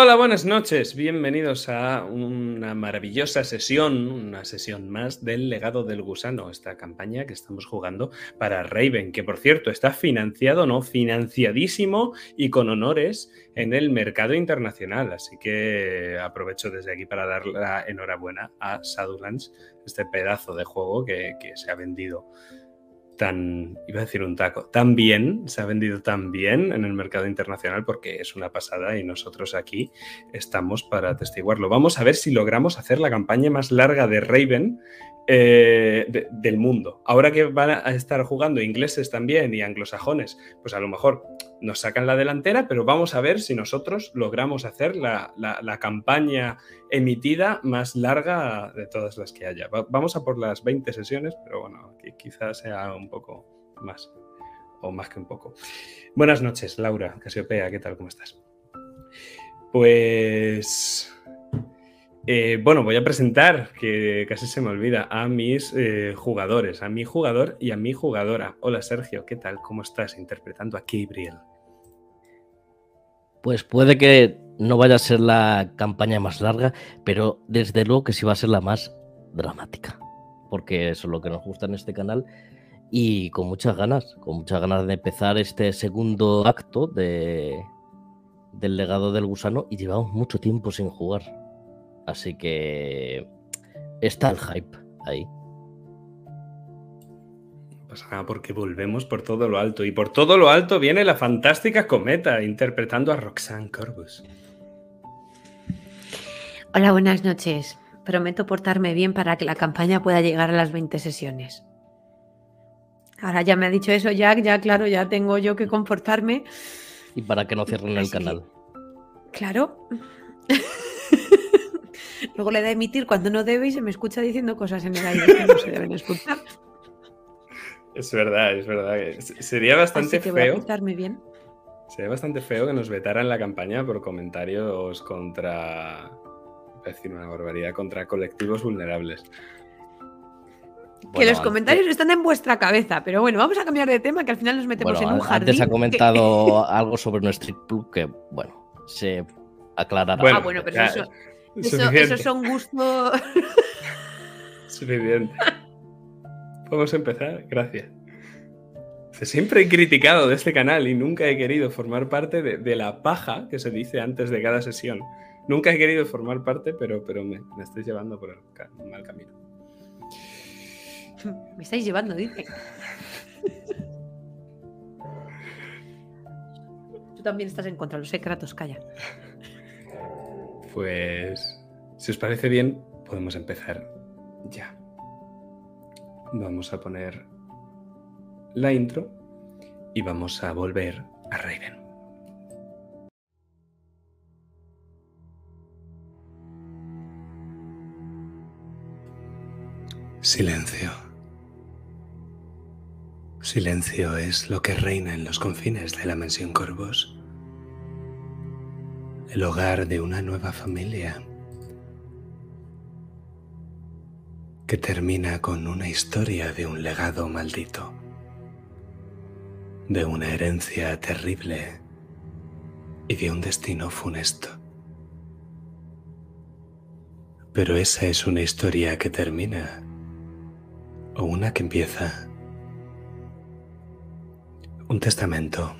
Hola, buenas noches. Bienvenidos a una maravillosa sesión, una sesión más del legado del gusano, esta campaña que estamos jugando para Raven, que por cierto está financiado, no, financiadísimo y con honores en el mercado internacional. Así que aprovecho desde aquí para dar la enhorabuena a Shadowlands, este pedazo de juego que, que se ha vendido tan, iba a decir un taco, tan bien, se ha vendido tan bien en el mercado internacional porque es una pasada y nosotros aquí estamos para atestiguarlo. Vamos a ver si logramos hacer la campaña más larga de Raven eh, del mundo. Ahora que van a estar jugando ingleses también y anglosajones, pues a lo mejor nos sacan la delantera, pero vamos a ver si nosotros logramos hacer la, campaña emitida más larga de todas las que haya. vamos a por las 20 sesiones, pero bueno, quizás sea un poco más, o más que un poco. Buenas noches, Laura Casiopea, ¿qué tal? ¿Cómo estás? Pues eh, bueno, voy a presentar, que casi se me olvida, a mis eh, jugadores, a mi jugador y a mi jugadora. Hola Sergio, ¿qué tal? ¿Cómo estás interpretando a Gabriel? Pues puede que no vaya a ser la campaña más larga, pero desde luego que sí va a ser la más dramática, porque eso es lo que nos gusta en este canal y con muchas ganas, con muchas ganas de empezar este segundo acto de, del legado del gusano y llevamos mucho tiempo sin jugar. Así que está el hype ahí. Pasa nada porque volvemos por todo lo alto. Y por todo lo alto viene la fantástica cometa interpretando a Roxanne Corbus. Hola, buenas noches. Prometo portarme bien para que la campaña pueda llegar a las 20 sesiones. Ahora ya me ha dicho eso Jack, ya claro, ya tengo yo que comportarme. Y para que no cierren el canal. Claro. Luego le da a emitir cuando no debe y se me escucha diciendo cosas en el aire que no se deben escuchar. Es verdad, es verdad. Sería bastante Así que feo. Voy a bien. Sería bastante feo que nos vetaran la campaña por comentarios contra. Voy a decir una barbaridad, contra colectivos vulnerables. que los comentarios están en vuestra cabeza, pero bueno, vamos a cambiar de tema que al final nos metemos en un jardín. Antes ha comentado algo sobre nuestro club que, bueno, se aclarará. ah, bueno, pero eso, eso, son gustos. Suficiente. Vamos a empezar. Gracias. Siempre he criticado de este canal y nunca he querido formar parte de, la paja que se dice antes de cada sesión. Nunca he querido formar parte, pero, pero me, me estáis llevando por el mal camino. Me estáis llevando, dice. Tú también estás en contra, los secretos, calla. Pues, si os parece bien, podemos empezar ya. Vamos a poner la intro y vamos a volver a Raven. Silencio. Silencio es lo que reina en los confines de la mansión Corvos el hogar de una nueva familia que termina con una historia de un legado maldito, de una herencia terrible y de un destino funesto. Pero esa es una historia que termina o una que empieza. Un testamento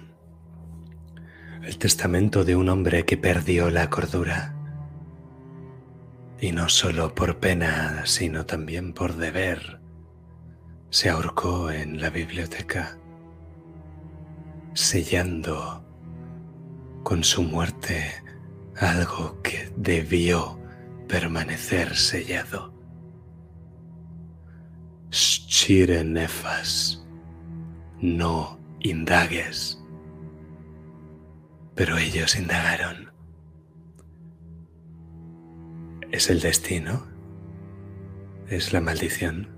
el testamento de un hombre que perdió la cordura. Y no solo por pena, sino también por deber, se ahorcó en la biblioteca, sellando con su muerte algo que debió permanecer sellado. Shire nefas, no indagues pero ellos indagaron. ¿Es el destino? ¿Es la maldición?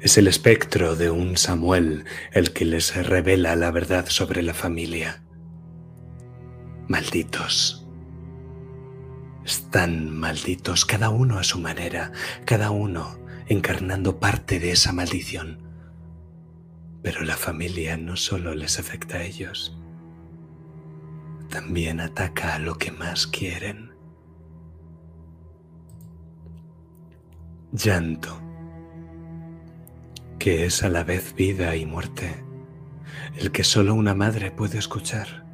Es el espectro de un Samuel el que les revela la verdad sobre la familia. Malditos. Están malditos, cada uno a su manera, cada uno encarnando parte de esa maldición. Pero la familia no solo les afecta a ellos, también ataca a lo que más quieren. Llanto, que es a la vez vida y muerte, el que solo una madre puede escuchar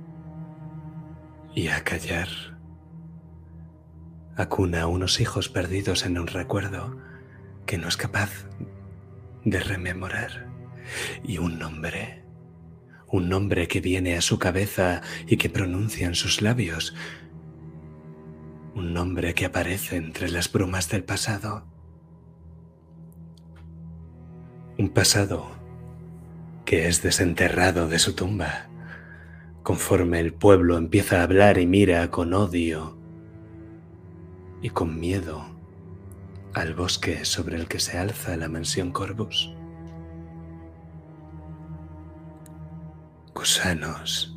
y acallar. Acuna a unos hijos perdidos en un recuerdo que no es capaz de rememorar y un nombre, un nombre que viene a su cabeza y que pronuncia en sus labios, un nombre que aparece entre las brumas del pasado, un pasado que es desenterrado de su tumba. Conforme el pueblo empieza a hablar y mira con odio y con miedo al bosque sobre el que se alza la mansión Corvus. Gusanos.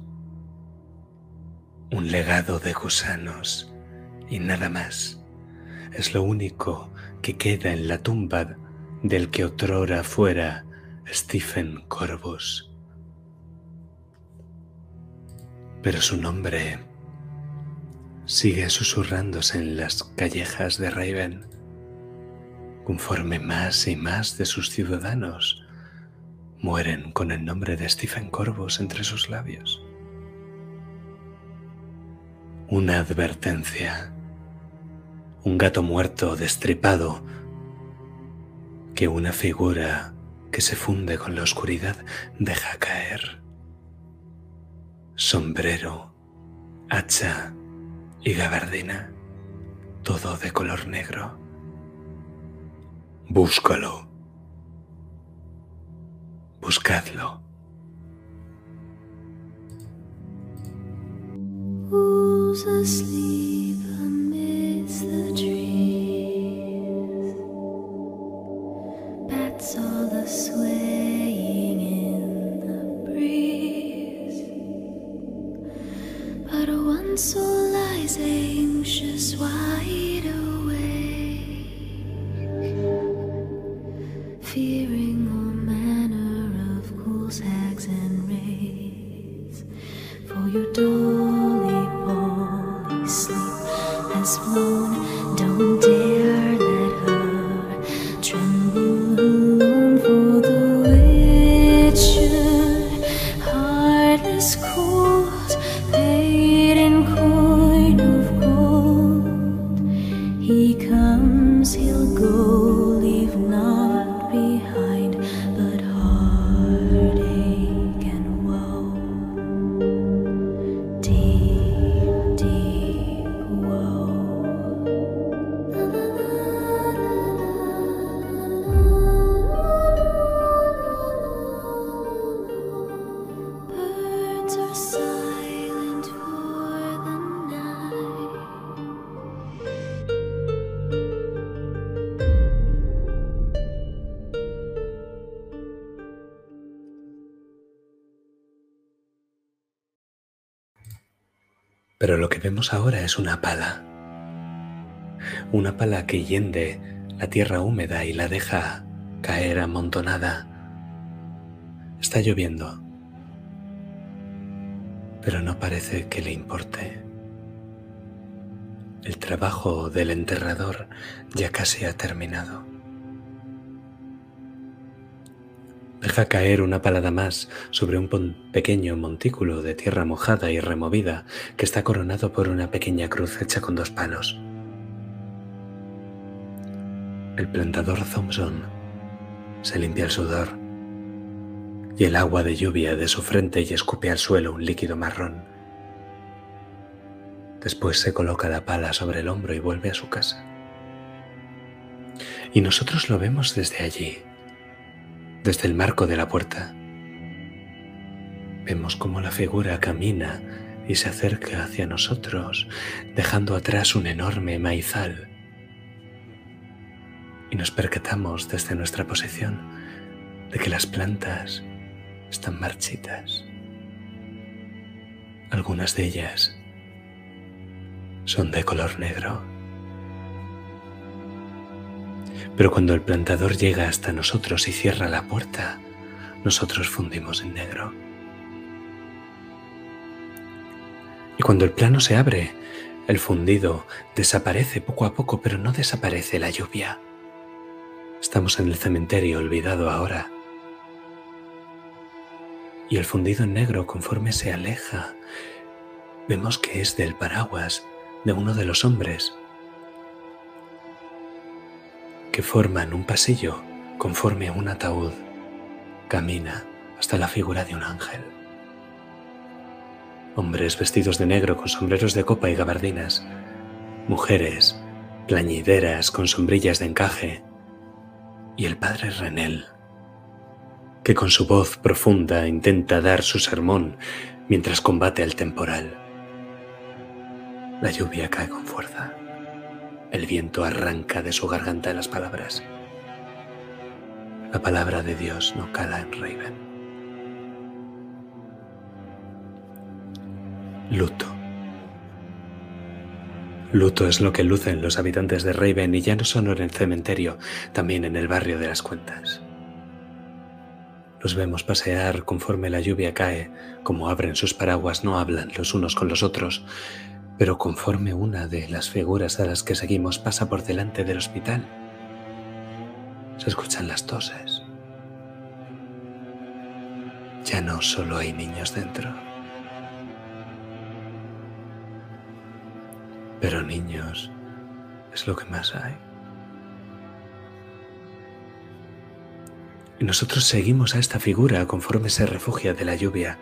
Un legado de gusanos y nada más. Es lo único que queda en la tumba del que otrora fuera Stephen Corvus. Pero su nombre sigue susurrándose en las callejas de Raven, conforme más y más de sus ciudadanos mueren con el nombre de Stephen Corvus entre sus labios. Una advertencia, un gato muerto destripado, que una figura que se funde con la oscuridad deja caer. Sombrero, hacha y gabardina, todo de color negro. Búscalo. Who's asleep amidst the trees? Bats all the swaying in the breeze. But one soul lies anxious, wide awake, Ahora es una pala. Una pala que hiende la tierra húmeda y la deja caer amontonada. Está lloviendo. Pero no parece que le importe. El trabajo del enterrador ya casi ha terminado. Deja caer una palada más sobre un pequeño montículo de tierra mojada y removida que está coronado por una pequeña cruz hecha con dos palos. El plantador Thompson se limpia el sudor y el agua de lluvia de su frente y escupe al suelo un líquido marrón. Después se coloca la pala sobre el hombro y vuelve a su casa. Y nosotros lo vemos desde allí, desde el marco de la puerta. Vemos cómo la figura camina y se acerca hacia nosotros, dejando atrás un enorme maizal. Y nos percatamos desde nuestra posición de que las plantas están marchitas. Algunas de ellas son de color negro. Pero cuando el plantador llega hasta nosotros y cierra la puerta, nosotros fundimos en negro. cuando el plano se abre, el fundido desaparece poco a poco, pero no desaparece la lluvia. Estamos en el cementerio olvidado ahora. Y el fundido en negro, conforme se aleja, vemos que es del paraguas de uno de los hombres que forman un pasillo conforme a un ataúd. Camina hasta la figura de un ángel. Hombres vestidos de negro con sombreros de copa y gabardinas. Mujeres plañideras con sombrillas de encaje. Y el padre Renel, que con su voz profunda intenta dar su sermón mientras combate el temporal. La lluvia cae con fuerza. El viento arranca de su garganta las palabras. La palabra de Dios no cala en Raven. Luto. Luto es lo que lucen los habitantes de Raven y ya no solo en el cementerio, también en el barrio de las cuentas. Los vemos pasear conforme la lluvia cae, como abren sus paraguas, no hablan los unos con los otros, pero conforme una de las figuras a las que seguimos pasa por delante del hospital, se escuchan las toses. Ya no solo hay niños dentro, pero niños es lo que más hay. Y nosotros seguimos a esta figura conforme se refugia de la lluvia,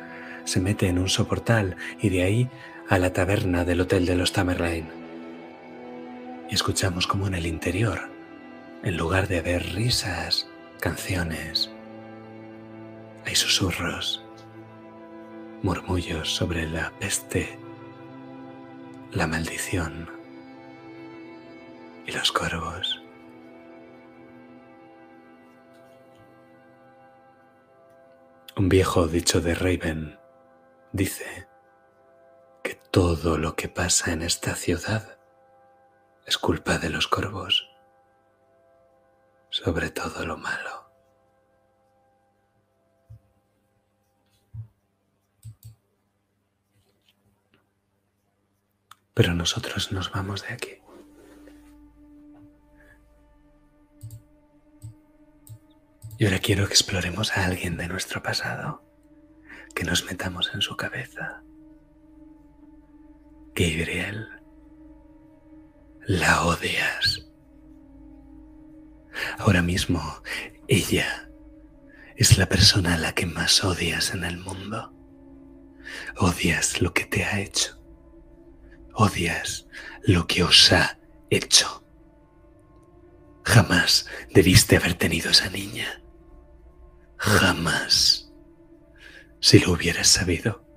se mete en un soportal y de ahí a la taberna del Hotel de los Tamerlane. Y escuchamos como en el interior, en lugar de haber risas, canciones, hay susurros, murmullos sobre la peste, la maldición y los corvos. Un viejo dicho de Raven dice que todo lo que pasa en esta ciudad es culpa de los corvos, sobre todo lo malo. Pero nosotros nos vamos de aquí. Y ahora quiero que exploremos a alguien de nuestro pasado, que nos metamos en su cabeza. Gabriel, la odias. Ahora mismo, ella es la persona a la que más odias en el mundo. Odias lo que te ha hecho. Odias lo que os ha hecho. Jamás debiste haber tenido esa niña. Jamás. Si lo hubieras sabido.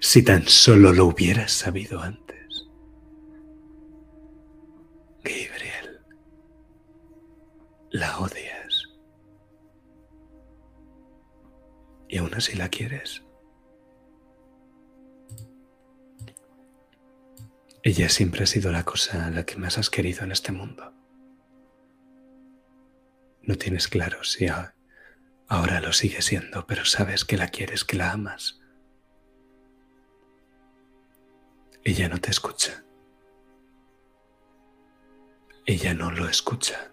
Si tan solo lo hubieras sabido antes. Gabriel. La odias. Y aún así la quieres. Ella siempre ha sido la cosa a la que más has querido en este mundo. No tienes claro si ahora lo sigue siendo, pero sabes que la quieres, que la amas. Ella no te escucha. Ella no lo escucha.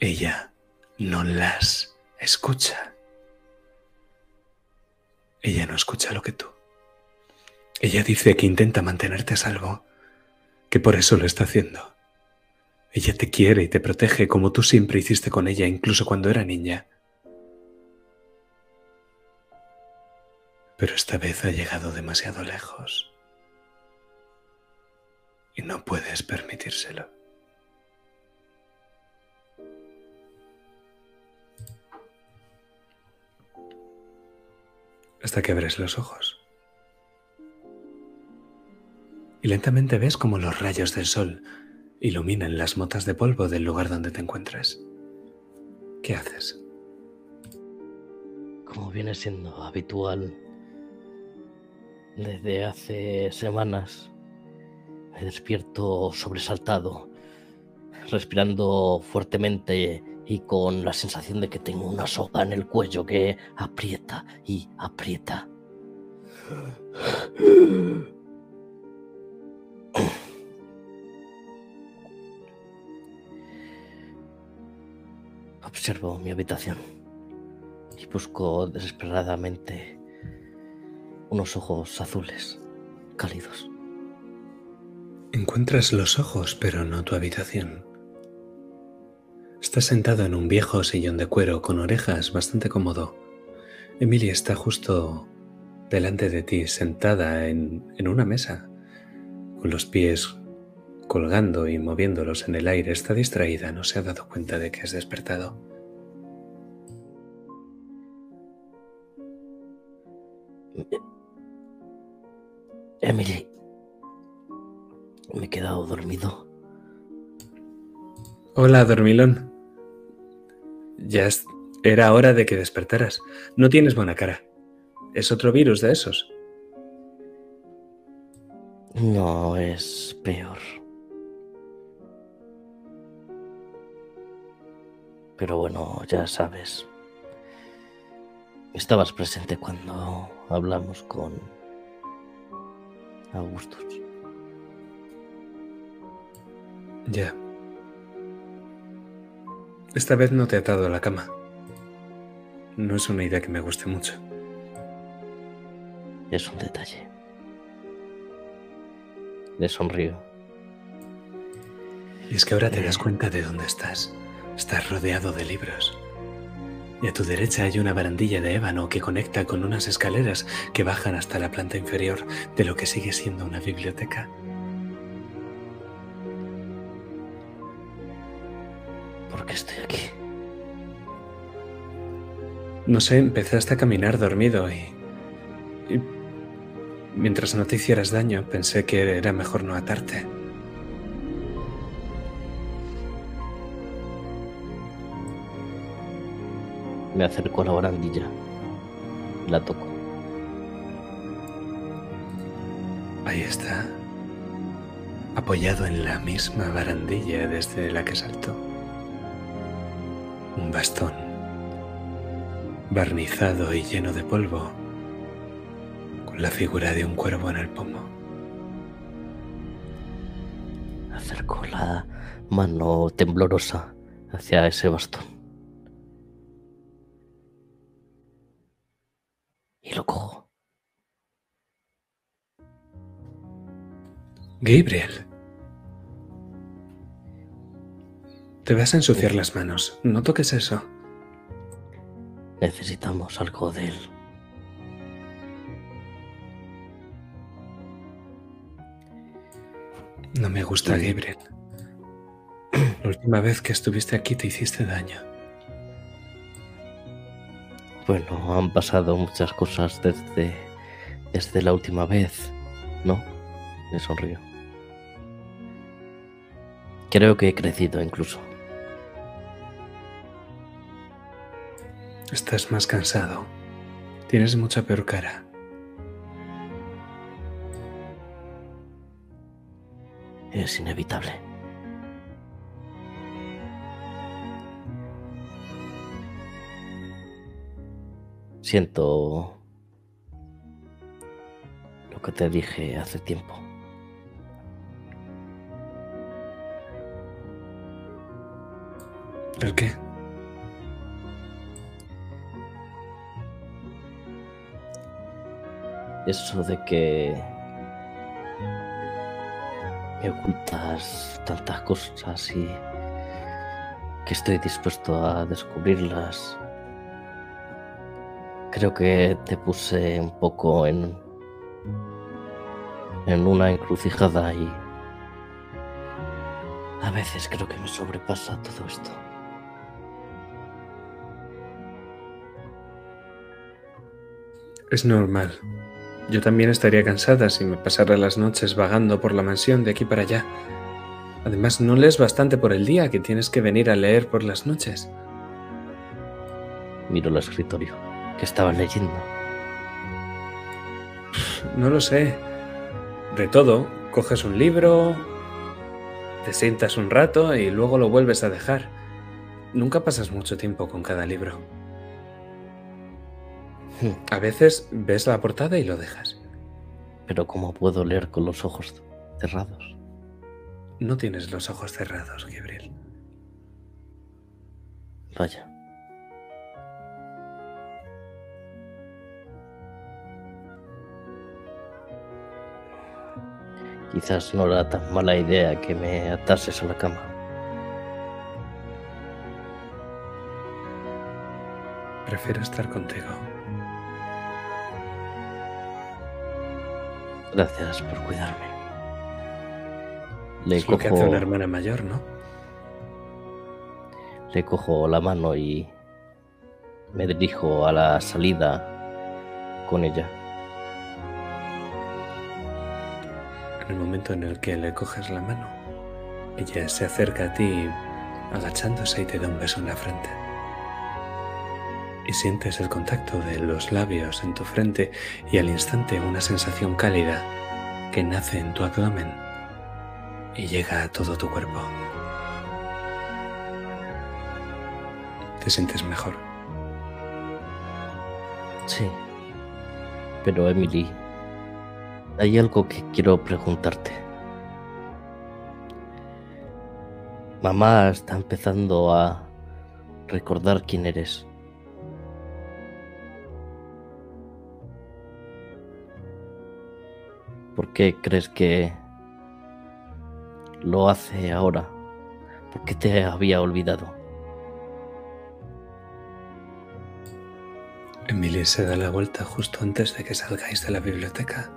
Ella no las escucha. Ella no escucha lo que tú. Ella dice que intenta mantenerte a salvo, que por eso lo está haciendo. Ella te quiere y te protege como tú siempre hiciste con ella, incluso cuando era niña. Pero esta vez ha llegado demasiado lejos. Y no puedes permitírselo. Hasta que abres los ojos. Y lentamente ves como los rayos del sol iluminan las motas de polvo del lugar donde te encuentras. ¿Qué haces? Como viene siendo habitual desde hace semanas, me despierto sobresaltado, respirando fuertemente y con la sensación de que tengo una soga en el cuello que aprieta y aprieta. Observo mi habitación y busco desesperadamente unos ojos azules, cálidos. Encuentras los ojos, pero no tu habitación. Estás sentado en un viejo sillón de cuero con orejas bastante cómodo. Emily está justo delante de ti, sentada en, en una mesa, con los pies colgando y moviéndolos en el aire. Está distraída, no se ha dado cuenta de que has despertado. Emily, me he quedado dormido. Hola, dormilón. Ya es- era hora de que despertaras. No tienes buena cara. ¿Es otro virus de esos? No es peor. Pero bueno, ya sabes. Estabas presente cuando hablamos con Augustus. Ya. Esta vez no te he atado a la cama. No es una idea que me guste mucho. Es un detalle. Le sonrío. Y es que ahora te das cuenta de dónde estás. Estás rodeado de libros. Y a tu derecha hay una barandilla de ébano que conecta con unas escaleras que bajan hasta la planta inferior de lo que sigue siendo una biblioteca. ¿Por qué estoy aquí? No sé, empezaste a caminar dormido y, y mientras no te hicieras daño pensé que era mejor no atarte. Me acerco a la barandilla. La toco. Ahí está, apoyado en la misma barandilla desde la que saltó. Un bastón, barnizado y lleno de polvo, con la figura de un cuervo en el pomo. Acerco la mano temblorosa hacia ese bastón. Y lo cojo. Gabriel. Te vas a ensuciar las manos. No toques eso. Necesitamos algo de él. No me gusta, Gabriel. La última vez que estuviste aquí te hiciste daño. Bueno, han pasado muchas cosas desde, desde la última vez, ¿no? Me sonrío. Creo que he crecido incluso. Estás más cansado. Tienes mucha peor cara. Es inevitable. Siento lo que te dije hace tiempo. ¿El qué? Eso de que me ocultas tantas cosas y que estoy dispuesto a descubrirlas. Creo que te puse un poco en en una encrucijada y a veces creo que me sobrepasa todo esto. Es normal. Yo también estaría cansada si me pasara las noches vagando por la mansión de aquí para allá. Además, no lees bastante por el día que tienes que venir a leer por las noches. Miro el escritorio que estaba leyendo. No lo sé. De todo, coges un libro, te sientas un rato y luego lo vuelves a dejar. Nunca pasas mucho tiempo con cada libro. A veces ves la portada y lo dejas. Pero ¿cómo puedo leer con los ojos cerrados? No tienes los ojos cerrados, Gabriel. Vaya. Quizás no era tan mala idea que me atases a la cama. Prefiero estar contigo. Gracias por cuidarme. Le es lo que hace una hermana mayor, ¿no? le cojo la mano y me dirijo a la salida con ella. En el momento en el que le coges la mano, ella se acerca a ti agachándose y te da un beso en la frente. Y sientes el contacto de los labios en tu frente y al instante una sensación cálida que nace en tu abdomen y llega a todo tu cuerpo. Te sientes mejor. Sí. Pero Emily, hay algo que quiero preguntarte. Mamá está empezando a recordar quién eres. ¿Por qué crees que lo hace ahora? ¿Por qué te había olvidado? Emily se da la vuelta justo antes de que salgáis de la biblioteca.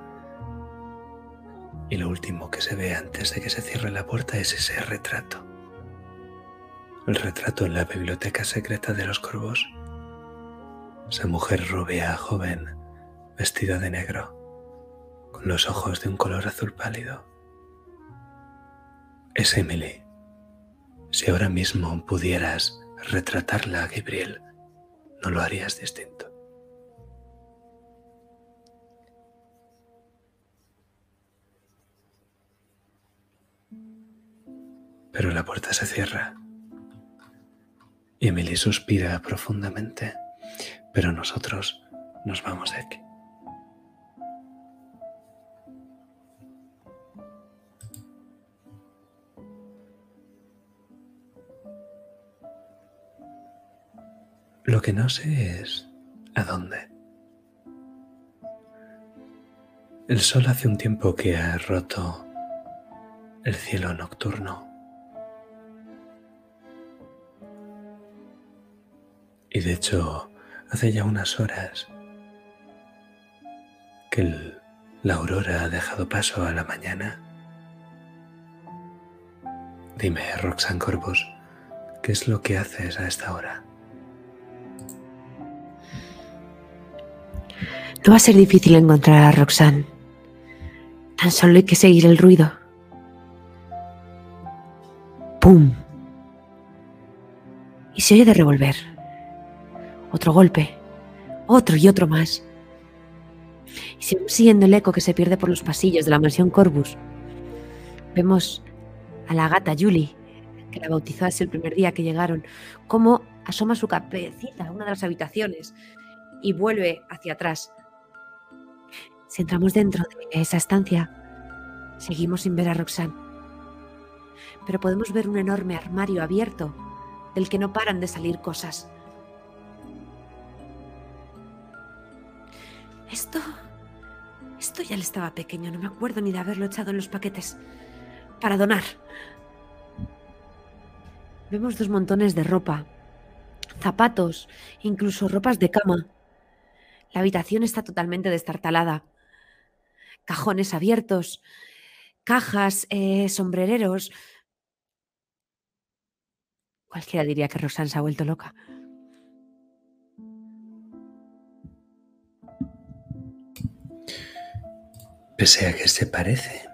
Y lo último que se ve antes de que se cierre la puerta es ese retrato. El retrato en la biblioteca secreta de los corvos. Esa mujer rubia, joven, vestida de negro, con los ojos de un color azul pálido. Es Emily. Si ahora mismo pudieras retratarla, Gabriel, no lo harías distinto. Pero la puerta se cierra. Y Emily suspira profundamente. Pero nosotros nos vamos de aquí. Lo que no sé es a dónde. El sol hace un tiempo que ha roto el cielo nocturno. Y de hecho, hace ya unas horas que la aurora ha dejado paso a la mañana. Dime, Roxanne Corvus, ¿qué es lo que haces a esta hora? No va a ser difícil encontrar a Roxanne. Tan solo hay que seguir el ruido. ¡Pum! Y se oye de revolver. Otro golpe. Otro y otro más. Y seguimos siguiendo el eco que se pierde por los pasillos de la mansión Corvus. Vemos a la gata Julie, que la bautizó así el primer día que llegaron, cómo asoma su cabecita a una de las habitaciones y vuelve hacia atrás. Si entramos dentro de esa estancia, seguimos sin ver a Roxanne. Pero podemos ver un enorme armario abierto del que no paran de salir cosas. Esto... Esto ya le estaba pequeño, no me acuerdo ni de haberlo echado en los paquetes. Para donar. Vemos dos montones de ropa, zapatos, incluso ropas de cama. La habitación está totalmente destartalada. Cajones abiertos, cajas, eh, sombrereros. Cualquiera diría que Rosanne se ha vuelto loca. Pese a que se parece,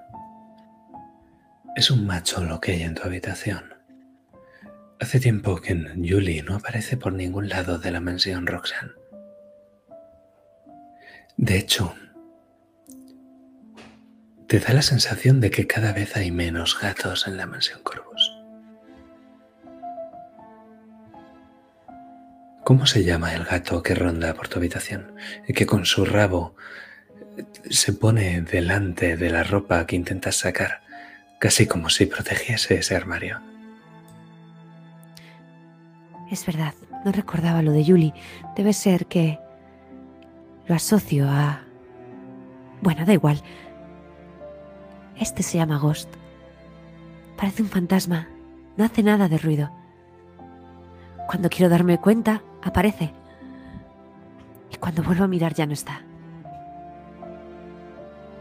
es un macho lo que hay en tu habitación. Hace tiempo que Julie no aparece por ningún lado de la mansión Roxanne. De hecho, te da la sensación de que cada vez hay menos gatos en la mansión Corvus. ¿Cómo se llama el gato que ronda por tu habitación y que con su rabo se pone delante de la ropa que intentas sacar, casi como si protegiese ese armario. Es verdad, no recordaba lo de Julie. Debe ser que lo asocio a... Bueno, da igual. Este se llama Ghost. Parece un fantasma. No hace nada de ruido. Cuando quiero darme cuenta, aparece. Y cuando vuelvo a mirar ya no está.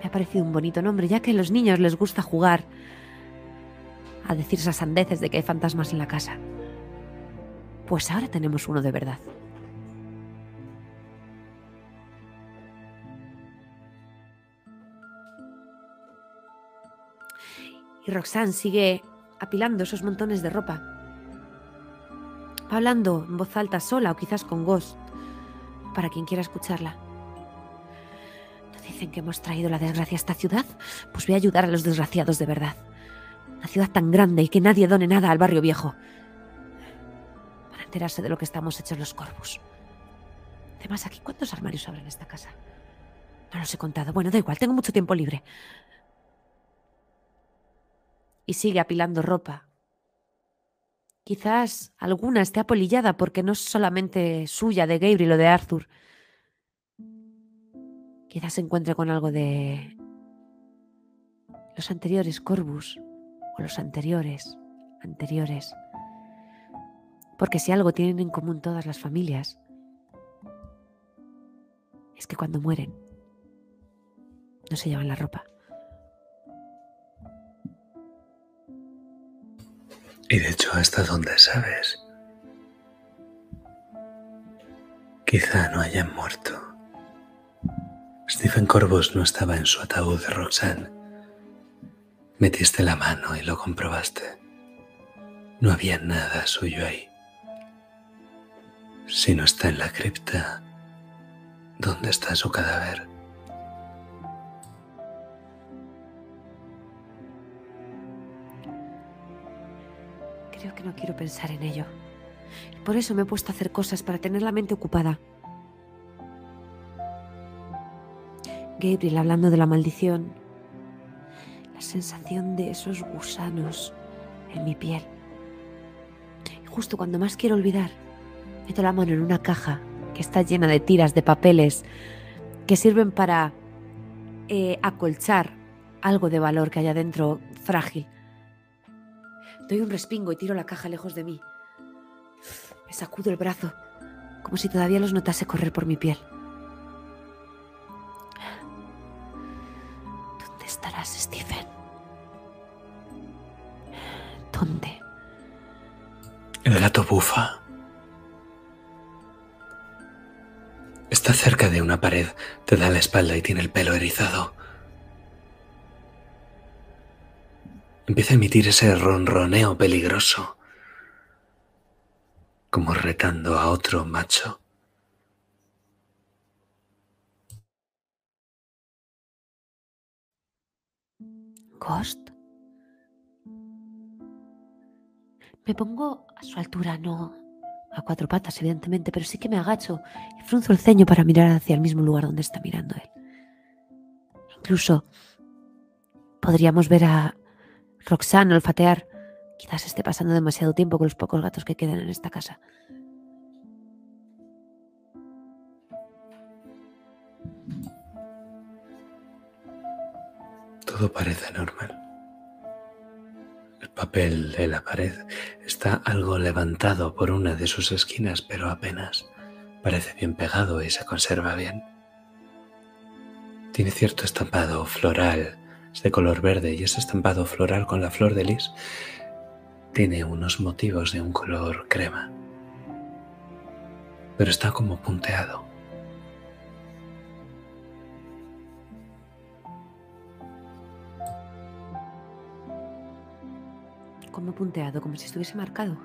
Me ha parecido un bonito nombre, ya que a los niños les gusta jugar a decir esas sandeces de que hay fantasmas en la casa. Pues ahora tenemos uno de verdad. Y Roxanne sigue apilando esos montones de ropa. Va hablando en voz alta sola o quizás con Ghost, para quien quiera escucharla. ¿No dicen que hemos traído la desgracia a esta ciudad? Pues voy a ayudar a los desgraciados de verdad. Una ciudad tan grande y que nadie done nada al barrio viejo. Para enterarse de lo que estamos hechos los Corvus. Además, ¿aquí cuántos armarios habrá en esta casa? No los he contado. Bueno, da igual, tengo mucho tiempo libre. Y sigue apilando ropa. Quizás alguna esté apolillada porque no es solamente suya, de Gabriel o de Arthur. Quizás se encuentre con algo de los anteriores Corvus o los anteriores, anteriores. Porque si algo tienen en común todas las familias, es que cuando mueren no se llevan la ropa. Y de hecho, ¿hasta dónde sabes? Quizá no hayan muerto. Stephen Corvus no estaba en su ataúd de Roxanne. Metiste la mano y lo comprobaste. No había nada suyo ahí. Si no está en la cripta, ¿dónde está su cadáver? Que no quiero pensar en ello. Y por eso me he puesto a hacer cosas para tener la mente ocupada. Gabriel hablando de la maldición. La sensación de esos gusanos en mi piel. Justo cuando más quiero olvidar, meto la mano en una caja que está llena de tiras, de papeles, que sirven para eh, acolchar algo de valor que haya dentro frágil. Doy un respingo y tiro la caja lejos de mí. Me sacudo el brazo, como si todavía los notase correr por mi piel. ¿Dónde estarás, Stephen? ¿Dónde? El gato bufa. Está cerca de una pared, te da la espalda y tiene el pelo erizado. Empieza a emitir ese ronroneo peligroso, como retando a otro macho. ¿Ghost? Me pongo a su altura, no a cuatro patas, evidentemente, pero sí que me agacho y frunzo el ceño para mirar hacia el mismo lugar donde está mirando él. Incluso podríamos ver a Roxanne olfatear. Quizás esté pasando demasiado tiempo con los pocos gatos que quedan en esta casa. Todo parece normal. El papel de la pared está algo levantado por una de sus esquinas, pero apenas. Parece bien pegado y se conserva bien. Tiene cierto estampado floral, es de color verde y ese estampado floral con la flor de lis tiene unos motivos de un color crema, pero está como punteado. Como punteado, como si estuviese marcado.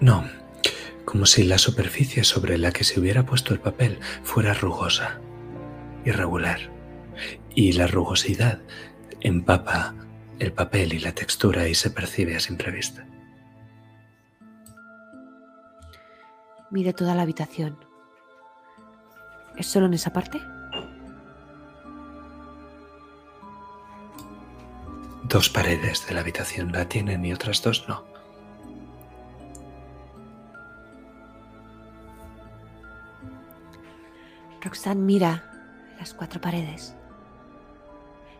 No, como si la superficie sobre la que se hubiera puesto el papel fuera rugosa, irregular, y la rugosidad empapa el papel y la textura y se percibe a simple vista. Mire toda la habitación. ¿Es solo en esa parte? Dos paredes de la habitación la tienen y otras dos no. Roxanne mira las cuatro paredes.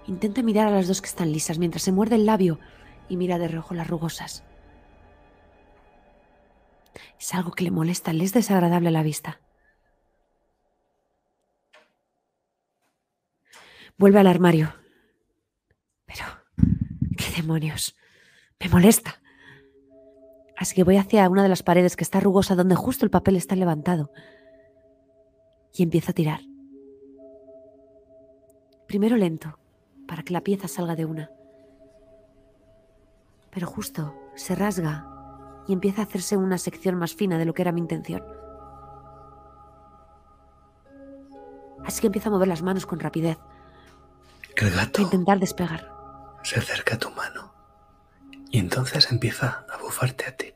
Intenta mirar a las dos que están lisas mientras se muerde el labio y mira de reojo las rugosas. Es algo que le molesta, le es desagradable a la vista. Vuelve al armario. Pero, ¿qué demonios? Me molesta. Así que voy hacia una de las paredes que está rugosa donde justo el papel está levantado. Y empiezo a tirar. Primero lento, para que la pieza salga de una. Pero justo se rasga y empieza a hacerse una sección más fina de lo que era mi intención. Así que empiezo a mover las manos con rapidez El gato intentar despegar. se acerca a tu mano y entonces empieza a bufarte a ti.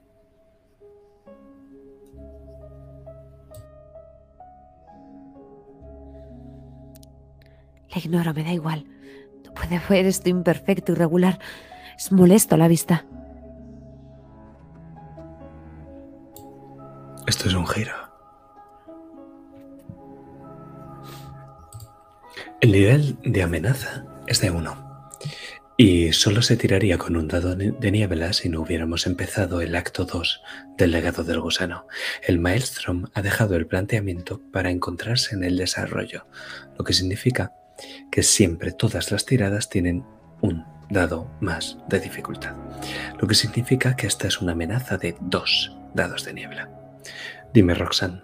Le ignoro, me da igual. Puede ver esto imperfecto, irregular. Es molesto a la vista. Esto es un giro. El nivel de amenaza es de uno. Y solo se tiraría con un dado de niebla si no hubiéramos empezado el acto 2 del legado del gusano. El Maelstrom ha dejado el planteamiento para encontrarse en el desarrollo, lo que significa que siempre todas las tiradas tienen un dado más de dificultad. Lo que significa que esta es una amenaza de dos dados de niebla. Dime, Roxanne.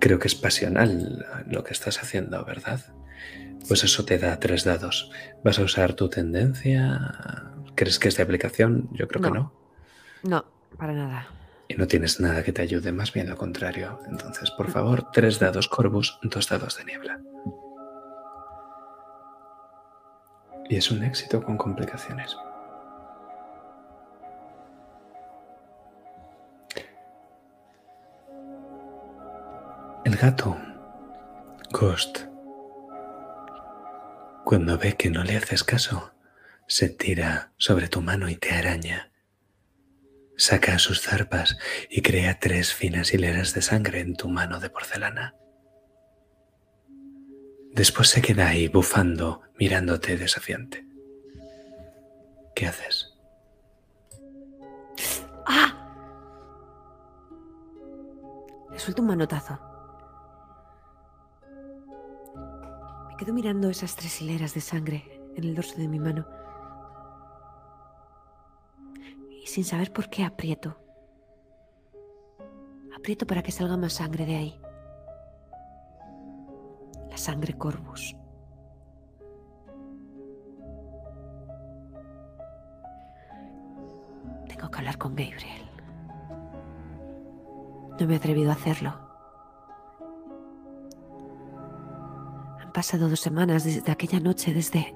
Creo que es pasional lo que estás haciendo, ¿verdad? Pues eso te da tres dados. ¿Vas a usar tu tendencia? ¿Crees que es de aplicación? Yo creo que No. no. No, para nada. Y no tienes nada que te ayude, más bien lo contrario. Entonces, por favor, tres dados Corvus, dos dados de niebla. Y es un éxito con complicaciones. El gato, Ghost, cuando ve que no le haces caso, se tira sobre tu mano y te araña. Saca sus zarpas y crea tres finas hileras de sangre en tu mano de porcelana. Después se queda ahí bufando, mirándote desafiante. ¿Qué haces? ¡Ah! Le suelto un manotazo. Me quedo mirando esas tres hileras de sangre en el dorso de mi mano. Y sin saber por qué aprieto. Aprieto para que salga más sangre de ahí. La sangre Corvus. Tengo que hablar con Gabriel. No me he atrevido a hacerlo. Han pasado dos semanas desde aquella noche, desde...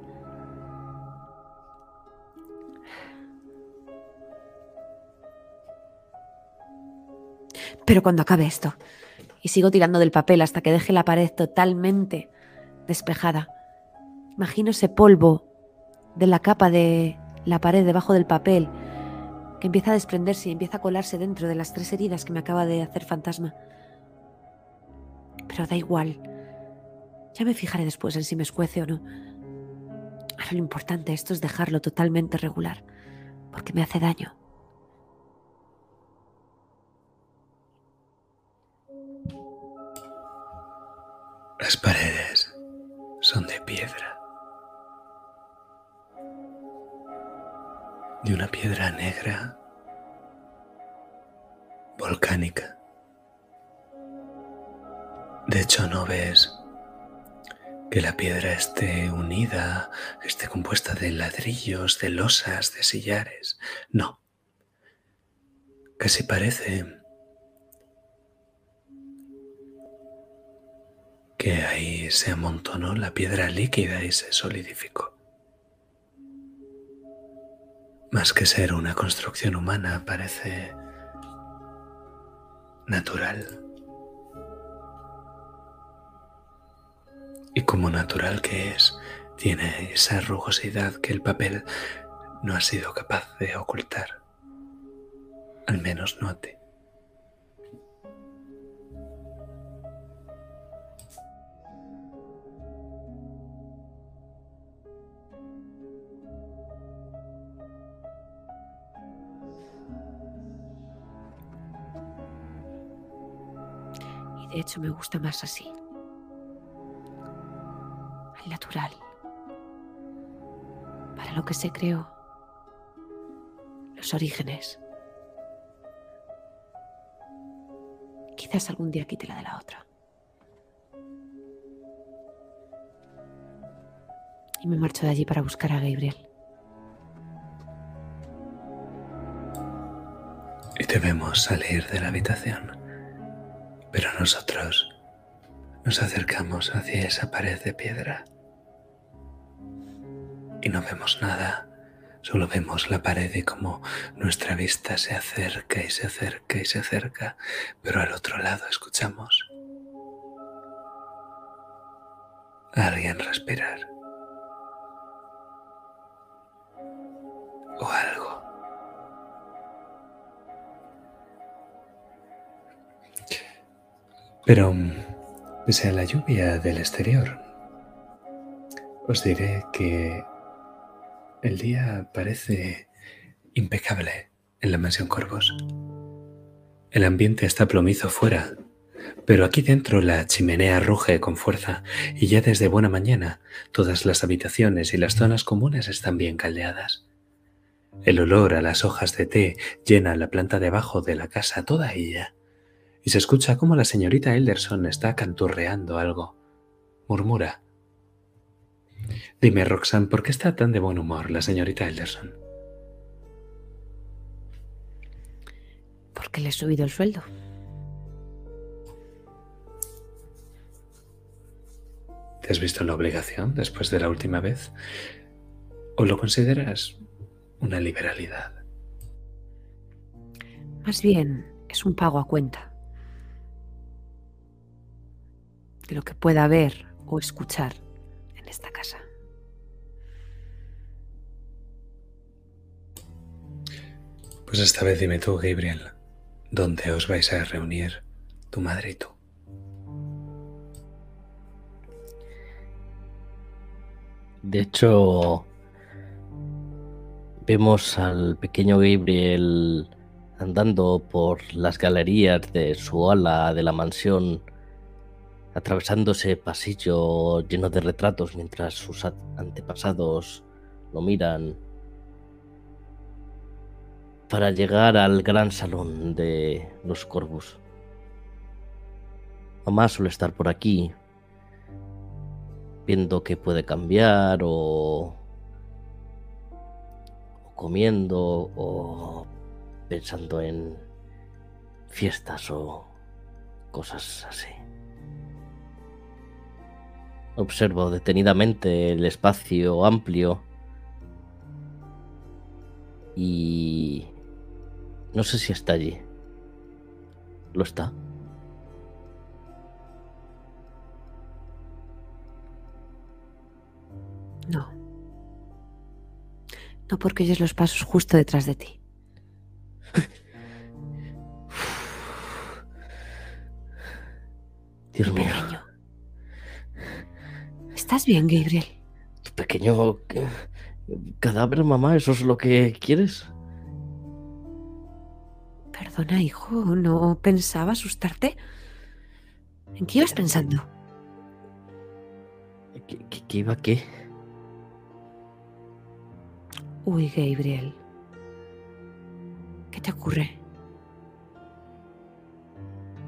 Pero cuando acabe esto, y sigo tirando del papel hasta que deje la pared totalmente despejada, imagino ese polvo de la capa de la pared debajo del papel que empieza a desprenderse y empieza a colarse dentro de las tres heridas que me acaba de hacer fantasma. Pero da igual. Ya me fijaré después en si me escuece o no. Ahora lo importante esto es dejarlo totalmente regular, porque me hace daño. Las paredes son de piedra. De una piedra negra, volcánica. De hecho, no ves que la piedra esté unida, esté compuesta de ladrillos, de losas, de sillares. No. Casi parece que ahí se amontonó la piedra líquida y se solidificó. Más que ser una construcción humana, parece natural. Y como natural que es, tiene esa rugosidad que el papel no ha sido capaz de ocultar. Al menos no a ti. De hecho me gusta más así. Al natural. Para lo que se creó. Los orígenes. Quizás algún día quite la de la otra. Y me marcho de allí para buscar a Gabriel. Y te vemos salir de la habitación. Pero nosotros nos acercamos hacia esa pared de piedra. Y no vemos nada. Solo vemos la pared y como nuestra vista se acerca y se acerca y se acerca. Pero al otro lado escuchamos a alguien respirar. Pero, pese a la lluvia del exterior, os diré que el día parece impecable en la mansión Corvos. El ambiente está plomizo fuera, pero aquí dentro la chimenea ruge con fuerza y ya desde buena mañana todas las habitaciones y las zonas comunes están bien caldeadas. El olor a las hojas de té llena la planta de abajo de la casa, toda ella y se escucha como la señorita Elderson está canturreando algo. Murmura. Dime, Roxanne, ¿por qué está tan de buen humor la señorita Elderson? Porque le he subido el sueldo. ¿Te has visto en la obligación después de la última vez? ¿O lo consideras una liberalidad? Más bien, es un pago a cuenta. De lo que pueda ver o escuchar en esta casa. Pues esta vez dime tú, Gabriel, ¿dónde os vais a reunir tu madre y tú? De hecho, vemos al pequeño Gabriel andando por las galerías de su ala de la mansión, atravesando ese pasillo lleno de retratos mientras sus antepasados lo miran, para llegar al gran salón de los Corvus. Mamá suele estar por aquí, viendo qué puede cambiar o, o comiendo o pensando en fiestas o cosas así. Observo detenidamente el espacio amplio y no sé si está allí. ¿Lo está? No. No porque oyes los pasos justo detrás de ti. Dios mío. ¿Estás bien, Gabriel? tu pequeño eh, cadáver, mamá, ¿eso es lo que quieres? Perdona, hijo, ¿no pensaba asustarte? ¿En qué ibas pensando? ¿Qué, qué- qué iba qué? Uy, Gabriel. ¿Qué te ocurre?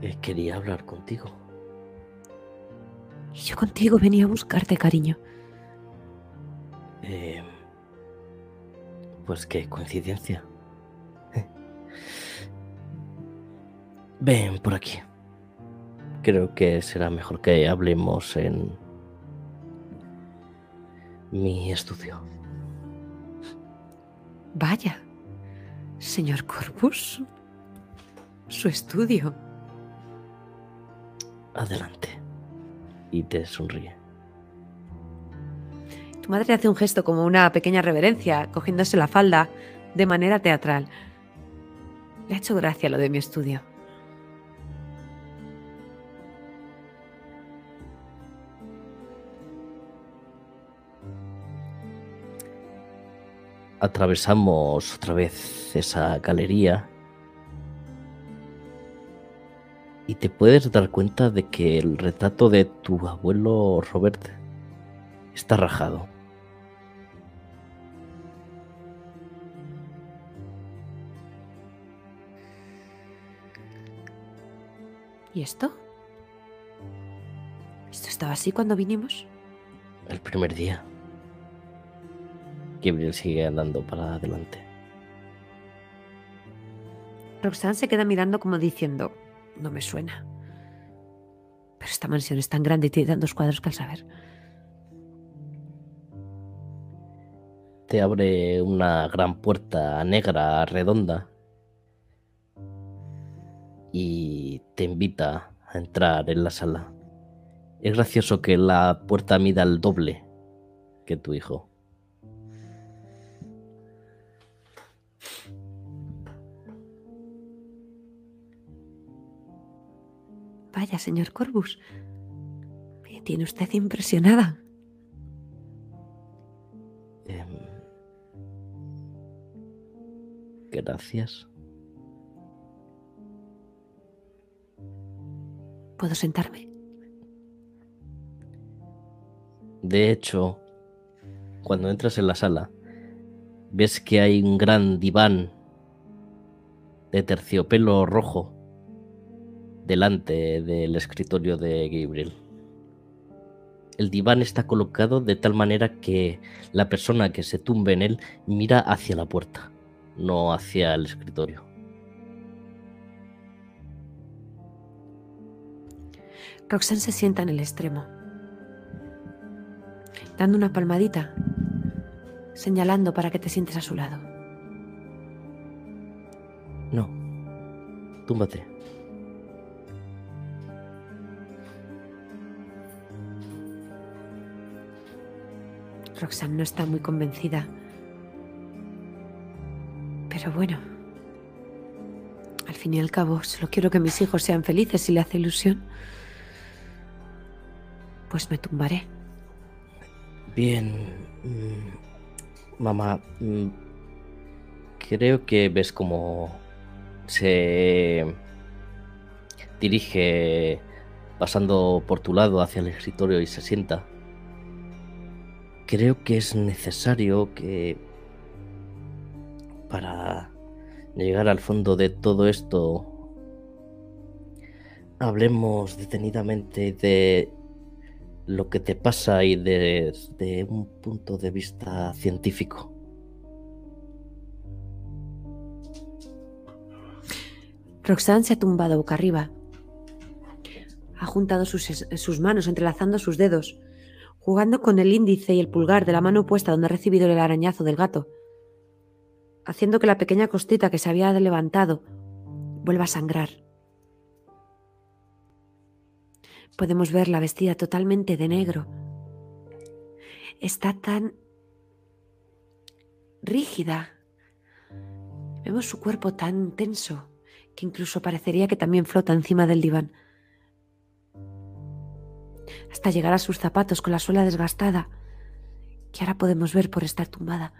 Eh, quería hablar contigo. Y yo contigo venía a buscarte, cariño. Eh, pues qué coincidencia. Ven por aquí. Creo que será mejor que hablemos en mi estudio. Vaya, señor Corpus. Su estudio. Adelante. Y te sonríe. Tu madre hace un gesto como una pequeña reverencia, cogiéndose la falda de manera teatral. Le ha hecho gracia lo de mi estudio. Atravesamos otra vez esa galería y te puedes dar cuenta de que el retrato de tu abuelo Robert está rajado. ¿Y esto? ¿Esto estaba así cuando vinimos? El primer día. Gabriel sigue andando para adelante. Roxanne se queda mirando como diciendo, no me suena. Pero esta mansión es tan grande y tiene tantos cuadros que al saber. Te abre una gran puerta negra redonda y te invita a entrar en la sala. Es gracioso que la puerta mida el doble que tu hijo. Vaya, señor Corbus. Me tiene usted impresionada. Em, gracias. ¿Puedo sentarme? De hecho, cuando entras en la sala, ves que hay un gran diván de terciopelo rojo delante del escritorio de Gabriel. El diván está colocado de tal manera que la persona que se tumbe en él mira hacia la puerta, no hacia el escritorio. Roxanne se sienta en el extremo, dando una palmadita, señalando para que te sientes a su lado. No, túmbate. Roxanne no está muy convencida. Pero bueno, al fin y al cabo, solo quiero que mis hijos sean felices si le hace ilusión. Pues me tumbaré. Bien, mm, mamá, mm, creo que ves cómo se dirige pasando por tu lado hacia el escritorio y se sienta. Creo que es necesario que para llegar al fondo de todo esto hablemos detenidamente de lo que te pasa y desde un punto de vista científico. Roxanne se ha tumbado boca arriba. Ha juntado sus, manos entrelazando sus dedos, jugando con el índice y el pulgar de la mano opuesta donde ha recibido el arañazo del gato, haciendo que la pequeña costita que se había levantado vuelva a sangrar. Podemos verla vestida totalmente de negro. Está tan rígida. Vemos su cuerpo tan tenso que incluso parecería que también flota encima del diván. Hasta llegar a sus zapatos con la suela desgastada, que ahora podemos ver por estar tumbada.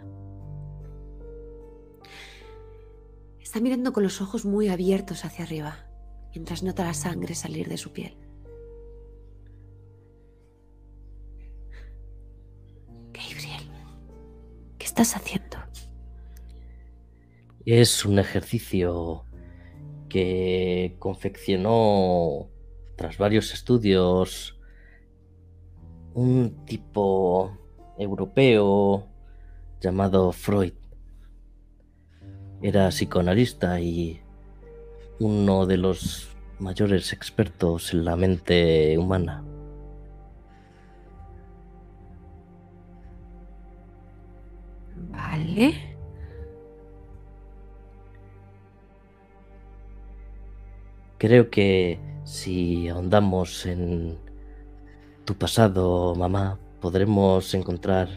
Está mirando con los ojos muy abiertos hacia arriba, mientras nota la sangre salir de su piel. Gabriel, ¿qué estás haciendo? Es un ejercicio que confeccionó tras varios estudios un tipo europeo llamado Freud. Era psicoanalista y uno de los mayores expertos en la mente humana. Vale. Creo que si ahondamos en tu pasado, mamá, podremos encontrar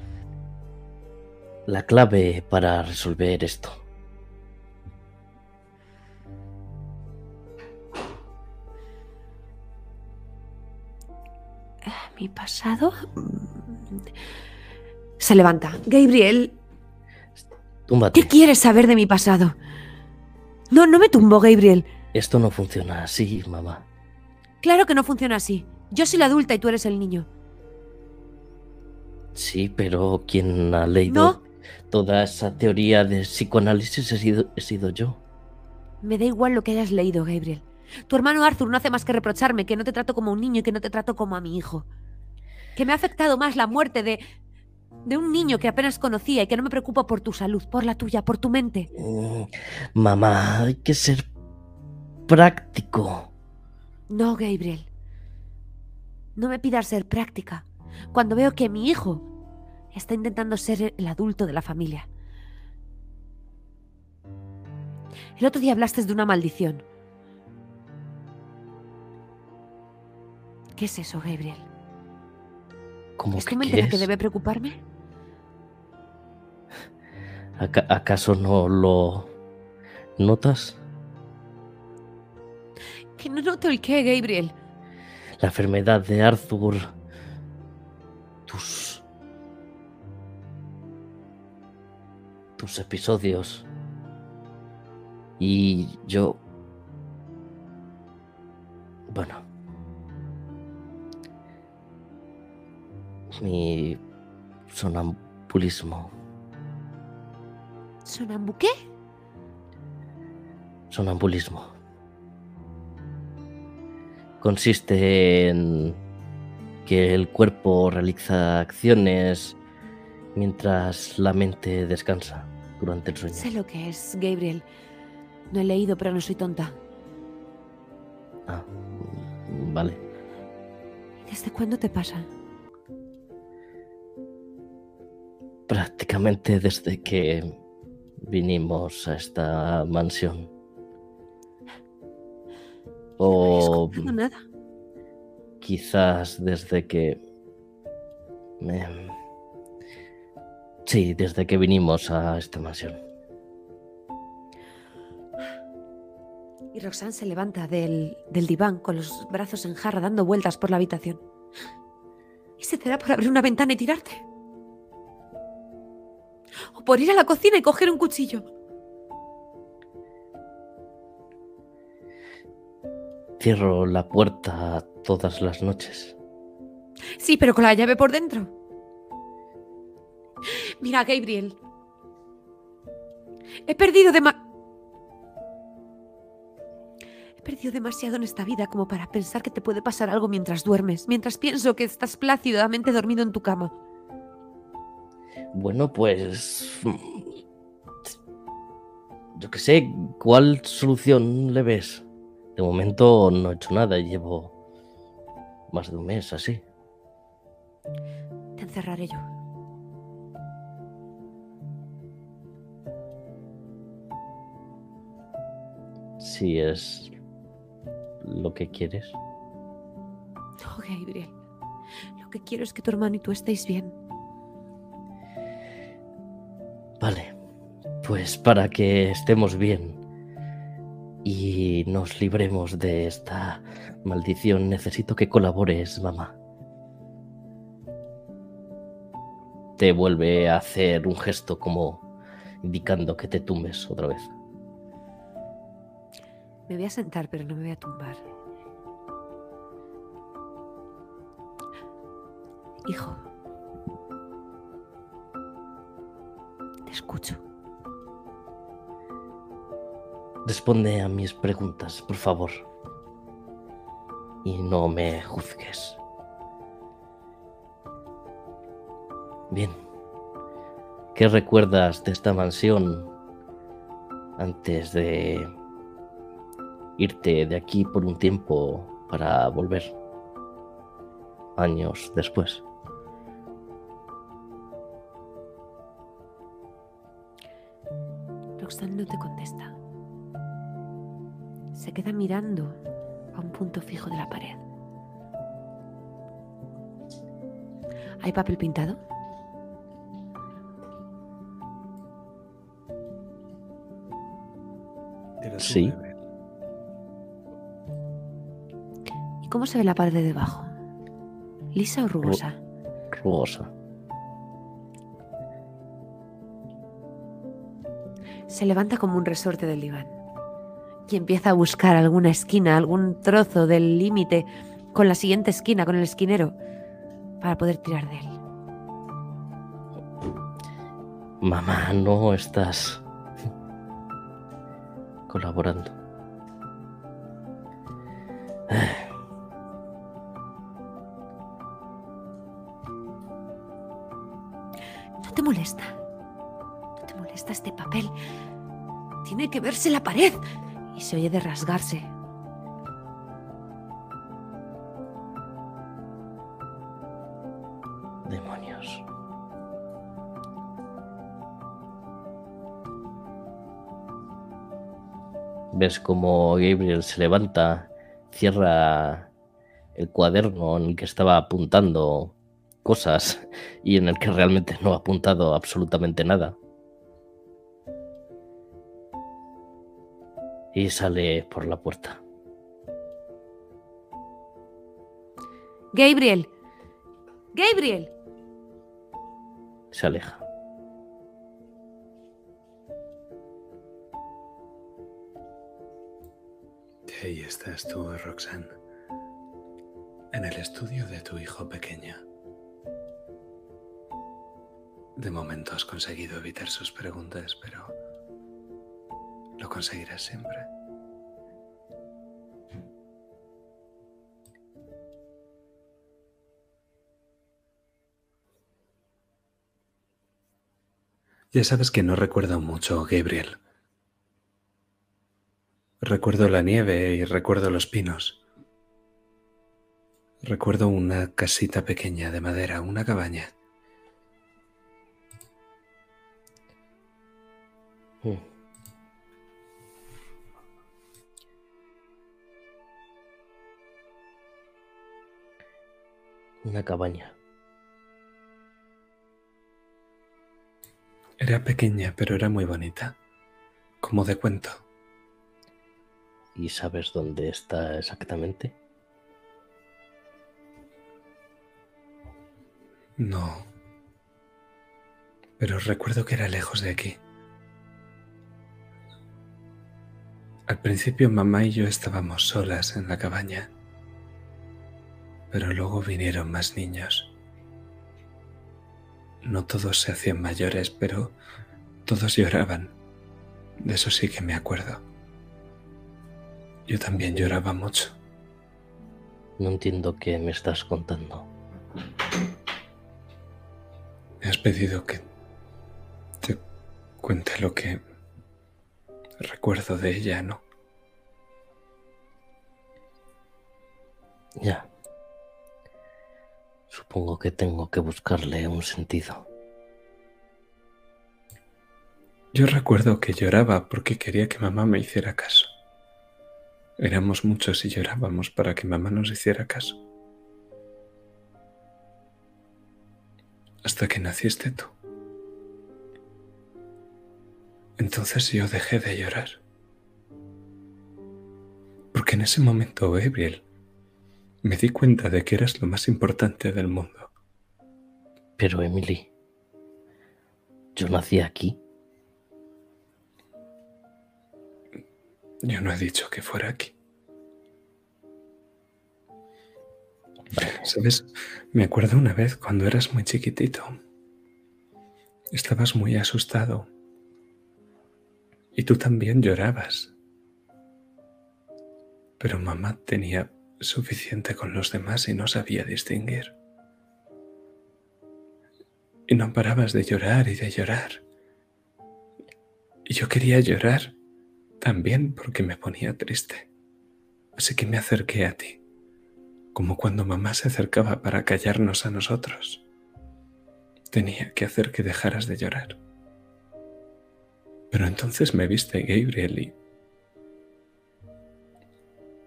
la clave para resolver esto. ¿Mi pasado? Se levanta. Gabriel, Túmbate. ¿qué quieres saber de mi pasado? No, no me tumbo, Gabriel. Esto no funciona así, mamá. Claro que no funciona así. Yo soy la adulta y tú eres el niño. Sí, pero quien ha leído No, toda esa teoría de psicoanálisis he sido, he sido yo. me da igual lo que hayas leído, Gabriel. Tu hermano Arthur no hace más que reprocharme que no te trato como un niño y que no te trato como a mi hijo. Que me ha afectado más la muerte de de un niño que apenas conocía y que no me preocupa por tu salud, por la tuya, por tu mente. Mm, Mamá, hay que ser práctico. No, Gabriel. No me pidas ser práctica cuando veo que mi hijo está intentando ser el adulto de la familia. El otro día hablaste de una maldición. ¿Qué es eso, Gabriel? ¿Cómo ¿Es que la que debe preocuparme? ¿Aca- ¿Acaso no lo notas? Que no noto el qué, Gabriel. La enfermedad de Arthur. Tus. Tus episodios. Y yo. Bueno. Mi sonambulismo. ¿Sonambu qué? Sonambulismo. Consiste en que el cuerpo realiza acciones mientras la mente descansa durante el sueño. Sé lo que es, Gabriel. No he leído, pero no soy tonta. Ah, vale. ¿Y ¿Desde cuándo te pasa? Prácticamente desde que vinimos a esta mansión. O nada. quizás desde que... em, Sí, desde que vinimos a esta mansión. Y Roxanne se levanta del, del diván con los brazos en jarra dando vueltas por la habitación. ¿Y se te da por abrir una ventana y tirarte? ¿O por ir a la cocina y coger un cuchillo? Cierro la puerta todas las noches. Sí, pero con la llave por dentro. Mira, Gabriel. He perdido. He perdido demasiado en esta vida como para pensar que te puede pasar algo mientras duermes, mientras pienso que estás plácidamente dormido en tu cama. Bueno, pues... Yo qué sé, ¿cuál solución le ves? De momento no he hecho nada, llevo más de un mes así. Te encerraré yo. Si es lo que quieres. No, Gabriel. Lo que quiero es que tu hermano y tú estéis bien. Vale, pues para que estemos bien y nos libremos de esta maldición, necesito que colabores, mamá. Te vuelve a hacer un gesto como indicando que te tumbes otra vez. Me voy a sentar, pero no me voy a tumbar. Hijo. Te escucho. Responde a mis preguntas, por favor. Y no me juzgues. Bien. ¿Qué recuerdas de esta mansión antes de irte de aquí por un tiempo para volver? Años después. Roxanne no te contesta se queda mirando a un punto fijo de la pared. ¿Hay papel pintado? Sí. ¿Y cómo se ve la parte de debajo? ¿Lisa o rugosa? Rugosa. Se levanta como un resorte del diván y empieza a buscar alguna esquina, algún trozo del límite con la siguiente esquina, con el esquinero, para poder tirar de él. Mamá, no estás colaborando. ¿No te molesta? ¿No te molesta este papel? Tiene que verse la pared. Se oye de rasgarse. Demonios. Ves como Gabriel se levanta, cierra el cuaderno en el que estaba apuntando cosas y en el que realmente no ha apuntado absolutamente nada. Y sale por la puerta. Gabriel. Gabriel. Se aleja. Ahí estás tú, Roxanne, en el estudio de tu hijo pequeño. De momento has conseguido evitar sus preguntas, pero lo conseguirás siempre. Ya sabes que no recuerdo mucho, Gabriel. Recuerdo la nieve y recuerdo los pinos. Recuerdo una casita pequeña de madera, una cabaña. Mm. Una cabaña. Era pequeña, pero era muy bonita. Como de cuento. ¿Y sabes dónde está exactamente? No. Pero recuerdo que era lejos de aquí. Al principio mamá y yo estábamos solas en la cabaña. Pero luego vinieron más niños. No todos se hacían mayores, pero todos lloraban. De eso sí que me acuerdo. Yo también lloraba mucho. No entiendo qué me estás contando. Me has pedido que te cuente lo que recuerdo de ella, ¿no? Ya. Supongo que tengo que buscarle un sentido. Yo recuerdo que lloraba porque quería que mamá me hiciera caso. Éramos muchos y llorábamos para que mamá nos hiciera caso. Hasta que naciste tú. Entonces yo dejé de llorar. Porque en ese momento, Gabriel, me di cuenta de que eras lo más importante del mundo. Pero Emily, yo nací aquí. Yo no he dicho que fuera aquí. ¿Sabes? Me acuerdo una vez cuando eras muy chiquitito. Estabas muy asustado. Y tú también llorabas. Pero mamá tenía suficiente con los demás y no sabía distinguir. Y no parabas de llorar y de llorar. Y yo quería llorar también porque me ponía triste. Así que me acerqué a ti, como cuando mamá se acercaba para callarnos a nosotros. Tenía que hacer que dejaras de llorar. Pero entonces me viste, Gabriel, y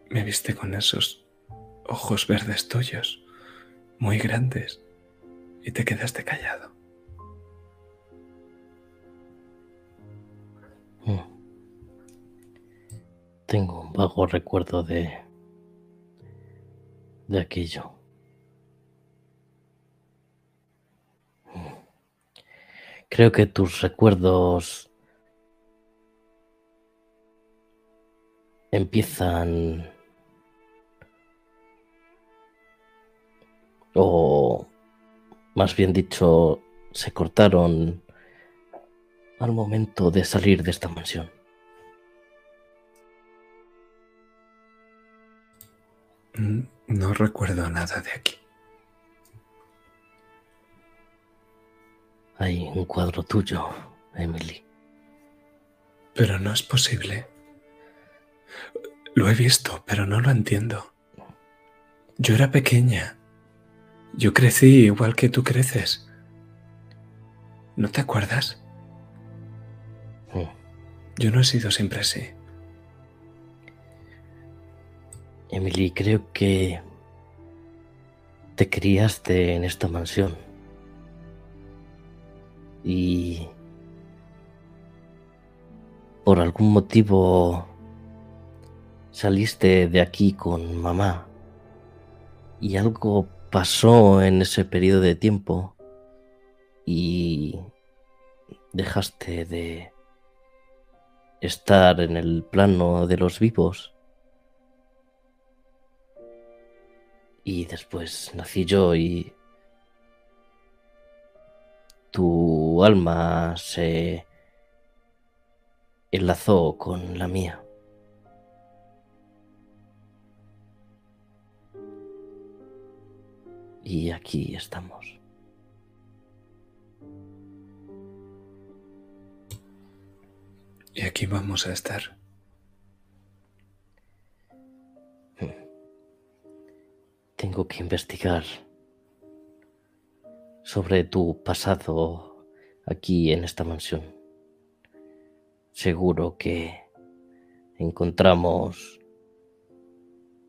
me viste con esos ojos verdes tuyos, muy grandes, y te quedaste callado. Mm. Tengo un vago recuerdo de. de aquello. Creo que tus recuerdos empiezan o más bien dicho se cortaron al momento de salir de esta mansión. Mm, No recuerdo nada de aquí. Hay un cuadro tuyo, Emily. Pero no es posible. Lo he visto, pero no lo entiendo. Yo era pequeña. Yo crecí igual que tú creces. ¿No te acuerdas? Mm. Yo no he sido siempre así. Emily, creo que te criaste en esta mansión. Y por algún motivo saliste de aquí con mamá. Y algo pasó en ese periodo de tiempo y dejaste de estar en el plano de los vivos. Y después nací yo y tu alma se enlazó con la mía. Y aquí estamos. Y aquí vamos a estar. Tengo que investigar sobre tu pasado aquí en esta mansión. Seguro que encontramos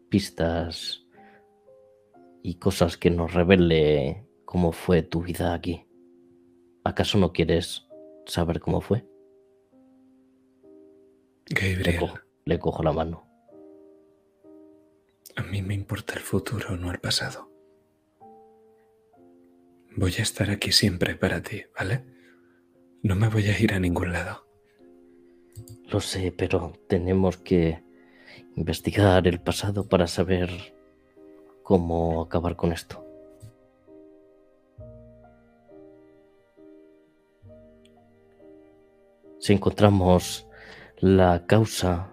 pistas y cosas que nos revele cómo fue tu vida aquí. ¿Acaso no quieres saber cómo fue? Le Gabriel, cojo, le cojo la mano. a mí me importa el futuro, no el pasado. Voy a estar aquí siempre para ti, ¿vale? No me voy a ir a ningún lado. Lo sé, pero tenemos que investigar el pasado para saber cómo acabar con esto. Si encontramos la causa,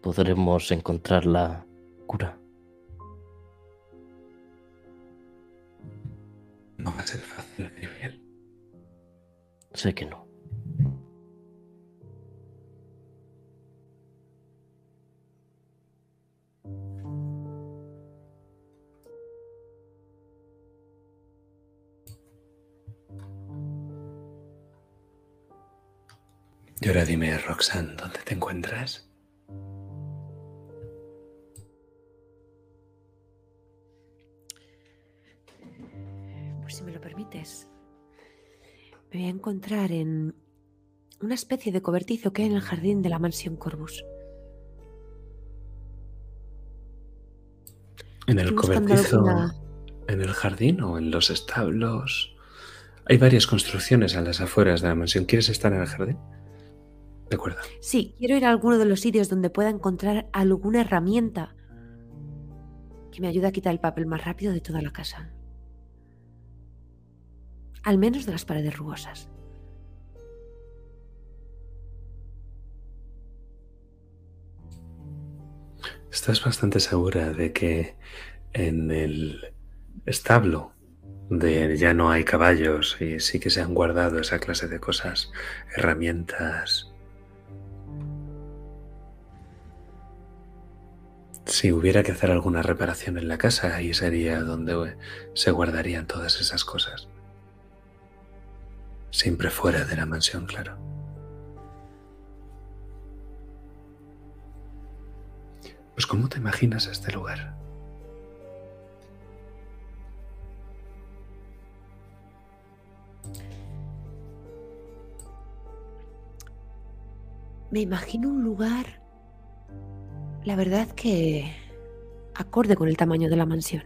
podremos encontrar la cura. No va a ser fácil, Gabriel. Sé que no. Y ahora dime, Roxanne, ¿dónde te encuentras? Pues si me lo permites, me voy a encontrar en una especie de cobertizo que hay en el jardín de la mansión Corbus. ¿En el cobertizo? alguna- ¿En el jardín o en los establos? Hay varias construcciones a las afueras de la mansión. ¿Quieres estar en el jardín? De acuerdo. Sí, quiero ir a alguno de los sitios donde pueda encontrar alguna herramienta que me ayude a quitar el papel más rápido de toda la casa. Al menos de las paredes rugosas. ¿Estás bastante segura de que en el establo de ya no hay caballos y sí que se han guardado esa clase de cosas, herramientas? Si hubiera que hacer alguna reparación en la casa, ahí sería donde se guardarían todas esas cosas. Siempre fuera de la mansión, claro. Pues ¿cómo te imaginas este lugar? Me imagino un lugar la verdad que acorde con el tamaño de la mansión.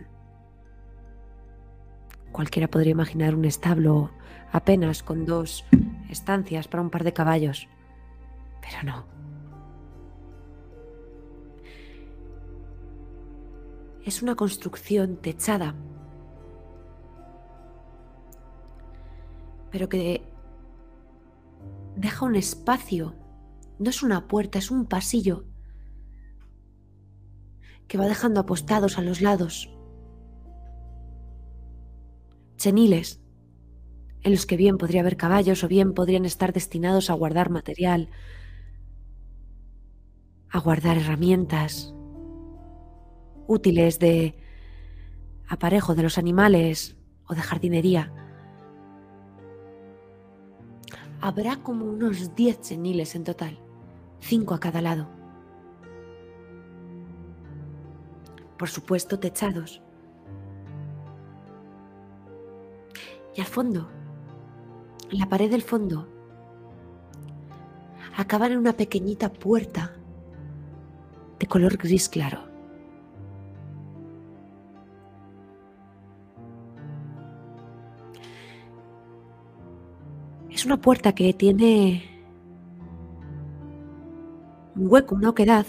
Cualquiera podría imaginar un establo apenas con dos estancias para un par de caballos, pero no. Es una construcción techada, pero que deja un espacio. No es una puerta, es un pasillo que va dejando apostados a los lados cheniles en los que bien podría haber caballos o bien podrían estar destinados a guardar material, a guardar herramientas útiles de aparejo de los animales o de jardinería. Habrá como unos 10 cheniles en total, 5 a cada lado. Por supuesto, techados. Y al fondo, en la pared del fondo, acaban en una pequeñita puerta de color gris claro. Es una puerta que tiene un hueco, una oquedad,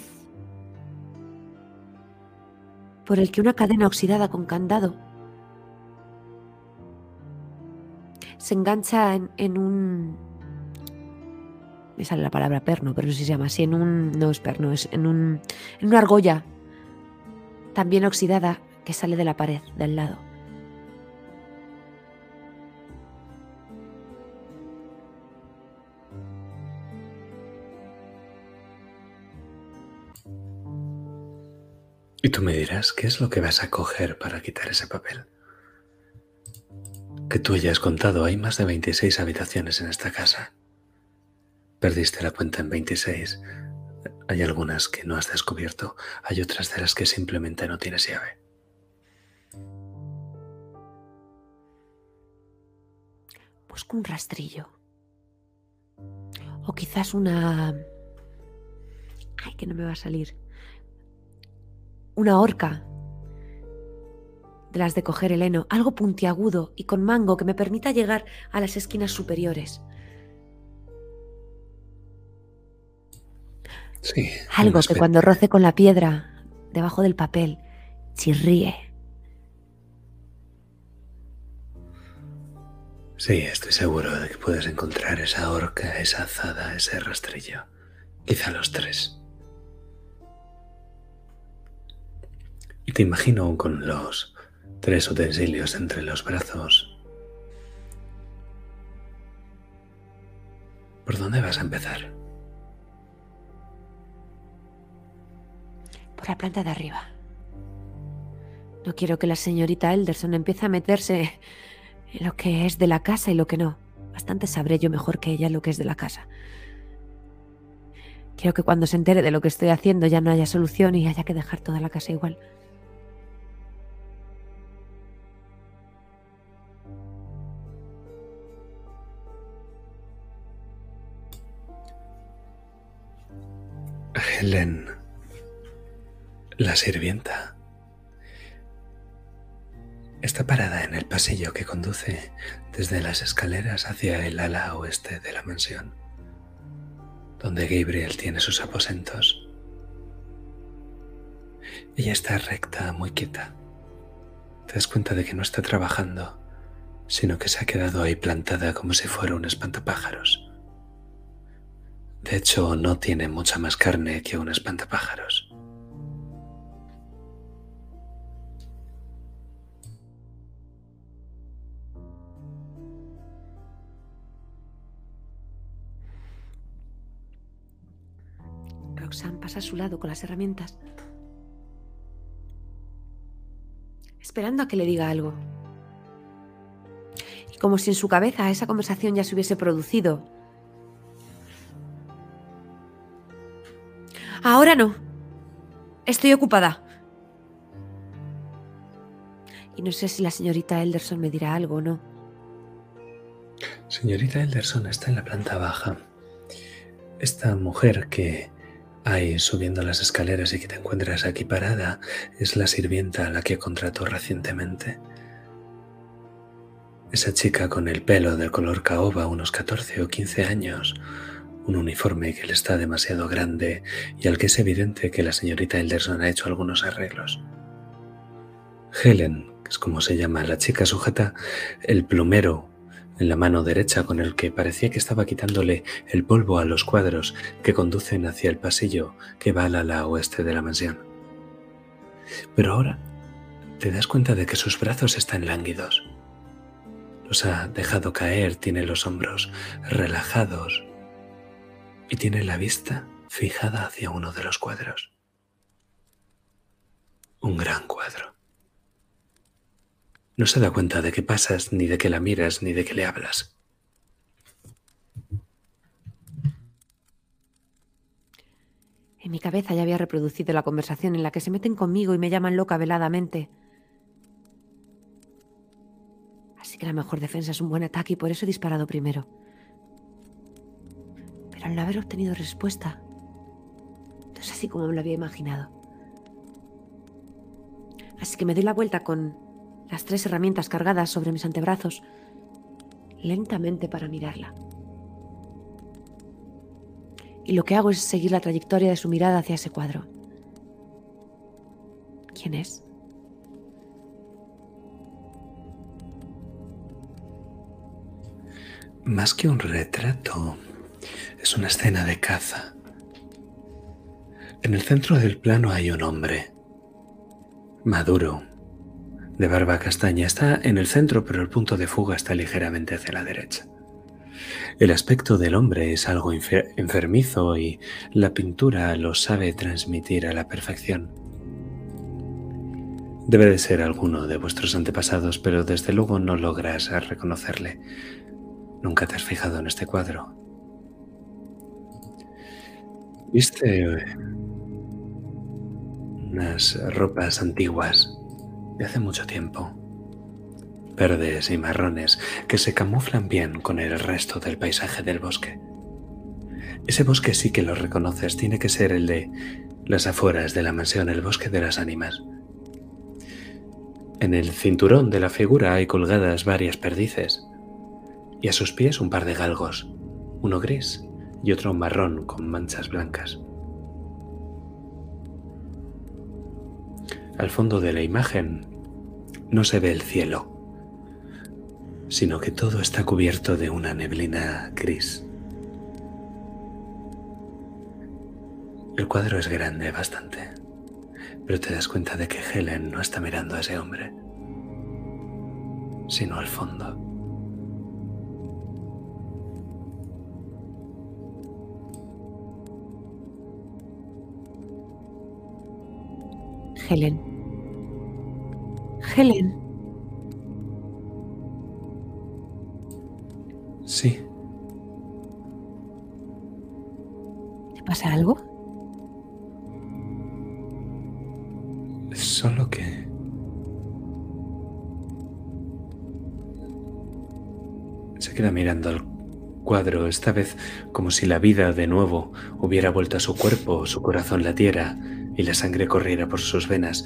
por el que una cadena oxidada con candado se engancha en, en un... Me sale la palabra perno, pero no sé si se llama así, en un... No es perno, es en un... En una argolla también oxidada que sale de la pared del lado. Y tú me dirás qué es lo que vas a coger para quitar ese papel. Que tú ya has contado, hay más de 26 habitaciones en esta casa. Perdiste la cuenta en 26. Hay algunas que no has descubierto, hay otras de las que simplemente no tienes llave. Busco un rastrillo. O quizás una... Ay, que no me va a salir. Una horca. De las de coger el heno. Algo puntiagudo y con mango que me permita llegar a las esquinas superiores. Sí. Algo que cuando roce con la piedra, debajo del papel, chirríe. Sí, estoy seguro de que puedes encontrar esa horca, esa azada, ese rastrillo. Quizá los tres. Te imagino con los tres utensilios entre los brazos. ¿Por dónde vas a empezar? Por la planta de arriba. No quiero que la señorita Elderson empiece a meterse en lo que es de la casa y lo que no. Bastante sabré yo mejor que ella lo que es de la casa. Quiero que cuando se entere de lo que estoy haciendo ya no haya solución y haya que dejar toda la casa igual. Helen, la sirvienta, está parada en el pasillo que conduce desde las escaleras hacia el ala oeste de la mansión, donde Gabriel tiene sus aposentos. Ella está recta, muy quieta. Te das cuenta de que no está trabajando, sino que se ha quedado ahí plantada como si fuera un espantapájaros. De hecho, no tiene mucha más carne que un espantapájaros. Roxanne pasa a su lado con las herramientas, esperando a que le diga algo. Y como si en su cabeza esa conversación ya se hubiese producido. Ahora no. Estoy ocupada. Y no sé si la señorita Elderson me dirá algo o no. Señorita Elderson está en la planta baja. Esta mujer que Ahí, subiendo las escaleras y que te encuentras aquí parada, es la sirvienta a la que contrató recientemente. Esa chica con el pelo del color caoba, unos 14 o 15 años, un uniforme que le está demasiado grande y al que es evidente que la señorita Elderson ha hecho algunos arreglos. Helen, que es como se llama la chica sujeta, el plumero en la mano derecha con el que parecía que estaba quitándole el polvo a los cuadros que conducen hacia el pasillo que va al ala oeste de la mansión. Pero ahora te das cuenta de que sus brazos están lánguidos. Los ha dejado caer, tiene los hombros relajados y tiene la vista fijada hacia uno de los cuadros. Un gran cuadro. No se da cuenta de que pasas, ni de que la miras, ni de que le hablas. En mi cabeza ya había reproducido la conversación en la que se meten conmigo y me llaman loca veladamente. Así que la mejor defensa es un buen ataque y por eso he disparado primero. Al no haber obtenido respuesta, no es así como me lo había imaginado. Así que me doy la vuelta con las tres herramientas cargadas sobre mis antebrazos, lentamente para mirarla. Y lo que hago es seguir la trayectoria de su mirada hacia ese cuadro. ¿Quién es? Más que un retrato, es una escena de caza. En el centro del plano hay un hombre, maduro, de barba castaña. Está en el centro, pero el punto de fuga está ligeramente hacia la derecha. El aspecto del hombre es algo enfer- enfermizo y la pintura lo sabe transmitir a la perfección. Debe de ser alguno de vuestros antepasados, pero desde luego no logras reconocerle. Nunca te has fijado en este cuadro. Viste eh, unas ropas antiguas de hace mucho tiempo, verdes y marrones, que se camuflan bien con el resto del paisaje del bosque. Ese bosque sí que lo reconoces, tiene que ser el de las afueras de la mansión, el bosque de las ánimas. En el cinturón de la figura hay colgadas varias perdices, y a sus pies un par de galgos, uno gris y otro marrón con manchas blancas. Al fondo de la imagen no se ve el cielo, sino que todo está cubierto de una neblina gris. El cuadro es grande, bastante, pero te das cuenta de que Helen no está mirando a ese hombre, sino al fondo. Helen. Helen. Sí, ¿Te pasa algo? solo que... Se queda mirando al cuadro, esta vez como si la vida de nuevo hubiera vuelto a su cuerpo, su corazón latiera y la sangre corriera por sus venas.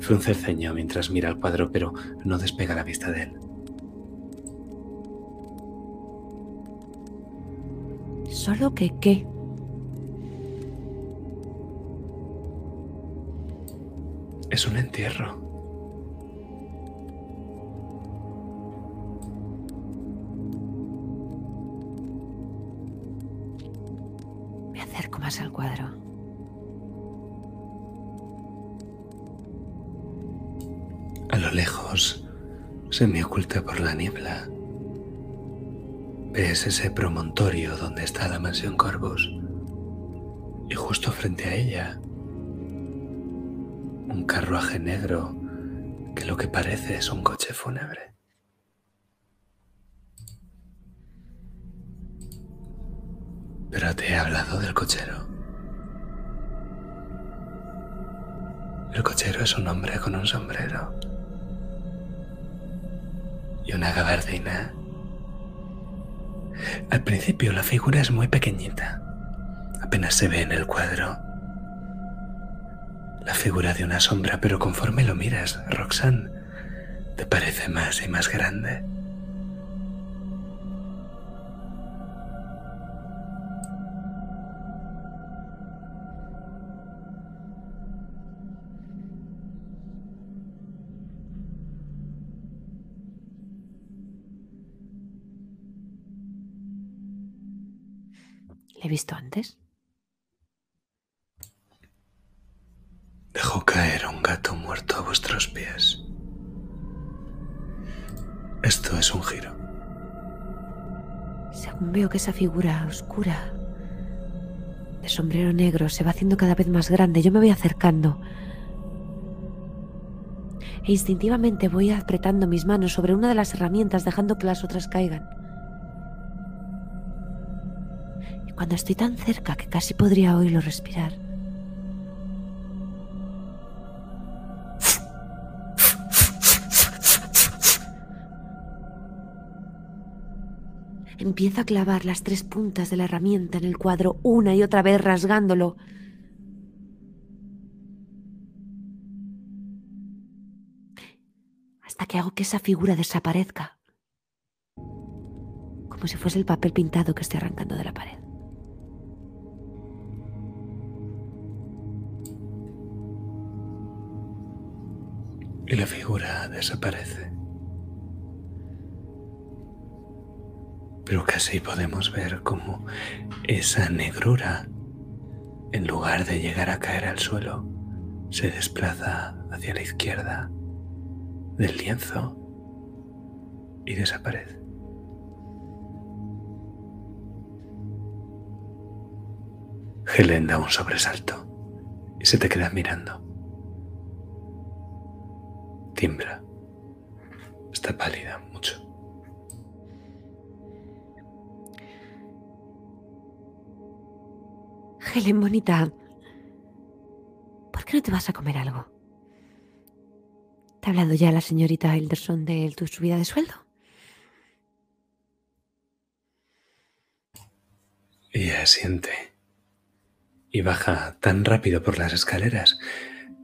Frunce el ceño mientras mira al cuadro, pero no despega la vista de él. ¿Solo que qué? Es un entierro. Me acerco más al cuadro. A lo lejos se me oculta por la niebla. Ves ese promontorio donde está la mansión Corvus. Y justo frente a ella, un carruaje negro que lo que parece es un coche fúnebre. Pero te he hablado del cochero. El cochero es un hombre con un sombrero una gabardina. Al principio la figura es muy pequeñita, apenas se ve en el cuadro. La figura de una sombra, pero conforme lo miras, Roxanne, te parece más y más grande. ¿Le he visto antes? Dejó caer a un gato muerto a vuestros pies. Esto es un giro. Según veo que esa figura oscura de sombrero negro se va haciendo cada vez más grande, yo me voy acercando. E instintivamente voy apretando mis manos sobre una de las herramientas dejando que las otras caigan. Cuando estoy tan cerca que casi podría oírlo respirar, Empiezo a clavar las tres puntas de la herramienta en el cuadro una y otra vez rasgándolo. Hasta que hago que esa figura desaparezca. Como si fuese el papel pintado que estoy arrancando de la pared. Y la figura desaparece. Pero casi podemos ver cómo esa negrura, en lugar de llegar a caer al suelo, se desplaza hacia la izquierda del lienzo y desaparece. Helen da un sobresalto y se te queda mirando. Tiembla. Está pálida mucho. Helen, bonita. ¿Por qué no te vas a comer algo? ¿Te ha hablado ya la señorita Hilderson de tu subida de sueldo? Ella asiente y baja tan rápido por las escaleras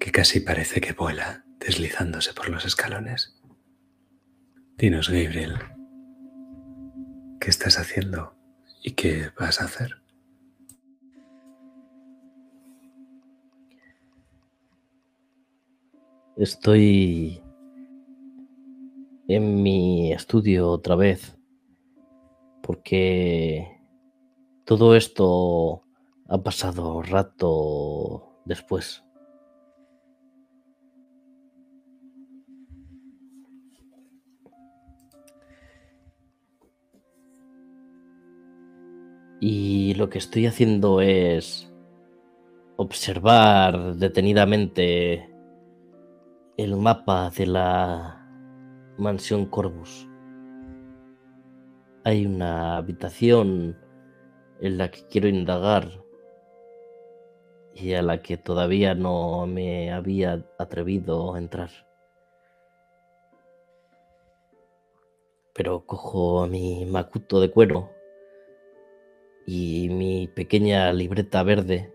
que casi parece que vuela deslizándose por los escalones. Dinos, Gabriel, ¿qué estás haciendo y qué vas a hacer? Estoy en mi estudio otra vez porque todo esto ha pasado rato después. Y lo que estoy haciendo es observar detenidamente el mapa de la mansión Corvus. Hay una habitación en la que quiero indagar y a la que todavía no me había atrevido a entrar. Pero cojo mi macuto de cuero y mi pequeña libreta verde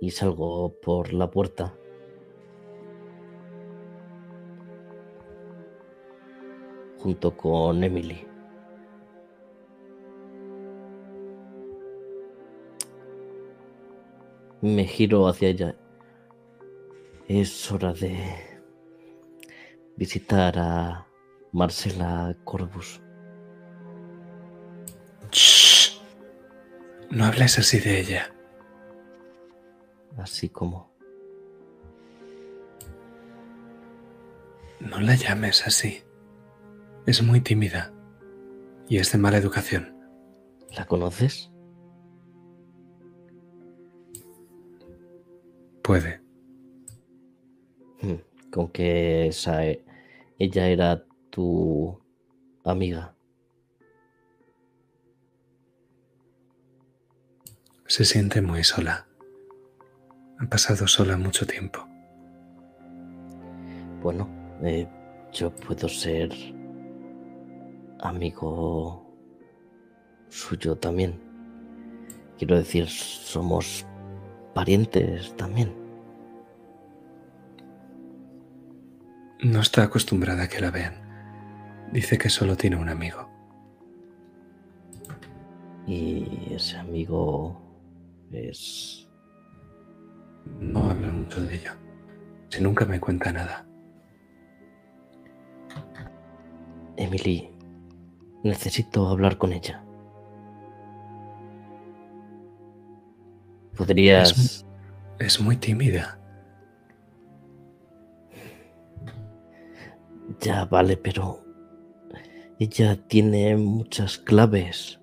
y salgo por la puerta. junto con Emily. Me giro hacia ella. Es hora de visitar a Marcela Corbus. No hables así de ella. Así como No la llames así. Es muy tímida y es de mala educación. ¿La conoces? Puede. Hmm, Con que esa, e- ella era tu amiga. Se siente muy sola. Ha pasado sola mucho tiempo. Bueno, eh, yo puedo ser amigo suyo también. Quiero decir, somos parientes también. No está acostumbrada a que la vean. Dice que solo tiene un amigo. Y ese amigo es... No habla mucho de ello. Si nunca me cuenta nada. Emily. Necesito hablar con ella. ¿Podrías... Es muy tímida. Ya vale, pero ella tiene muchas claves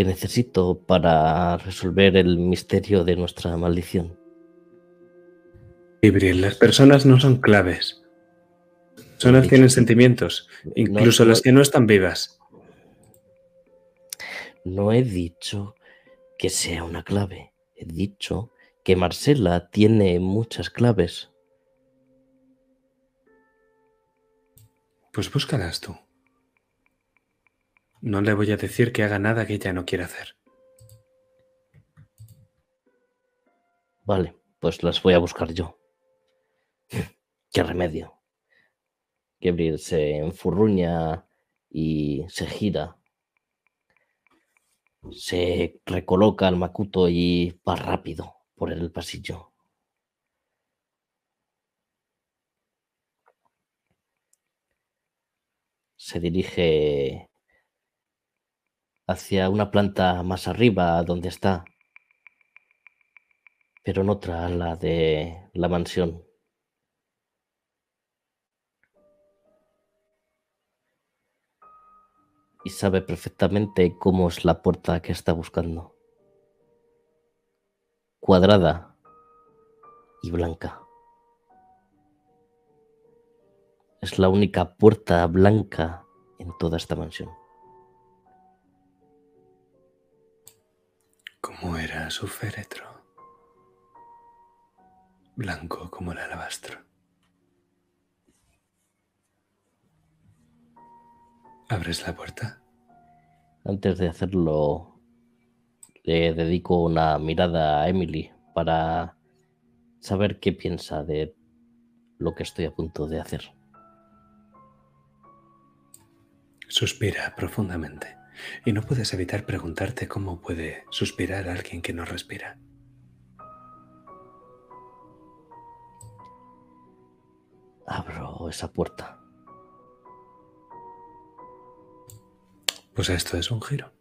que necesito para resolver el misterio de nuestra maldición. Gabriel, las personas no son claves. Las personas tienen sentimientos, incluso no- las que no están vivas. No he dicho que sea una clave. He dicho que Marcela tiene muchas claves. Pues búscalas tú. No le voy a decir que haga nada que ella no quiera hacer. Vale, pues las voy a buscar yo. ¿Qué remedio? Gabriel se enfurruña y se gira. Se recoloca al Makuto y va rápido por el pasillo. Se dirige hacia una planta más arriba donde está pero en otra ala de la mansión. Y sabe perfectamente cómo es la puerta que está buscando. Cuadrada y blanca. Es la única puerta blanca en toda esta mansión. ¿Cómo era su féretro? Blanco como el alabastro. ¿Abres la puerta? Antes de hacerlo, le dedico una mirada a Emily para saber qué piensa de lo que estoy a punto de hacer. Suspira profundamente y no puedes evitar preguntarte cómo puede suspirar alguien que no respira. Abro esa puerta. Pues esto es un giro.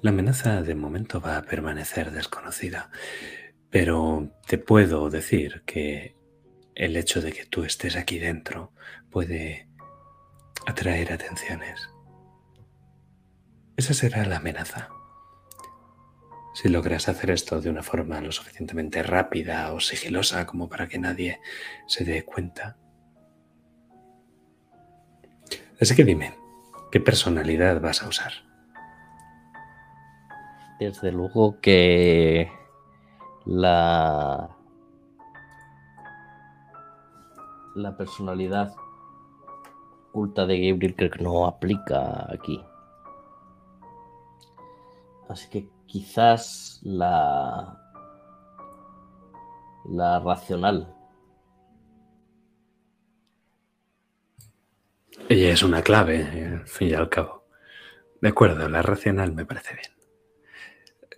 La amenaza de momento va a permanecer desconocida, pero te puedo decir que el hecho de que tú estés aquí dentro puede atraer atenciones. Esa será la amenaza. Si logras hacer esto de una forma lo suficientemente rápida o sigilosa como para que nadie se dé cuenta. Así que dime, ¿qué personalidad vas a usar? Desde luego que la la personalidad oculta de Gabriel creo que no aplica aquí. Así que quizás la la racional. Ella es una clave, eh, al fin y al cabo. De acuerdo, la racional me parece bien.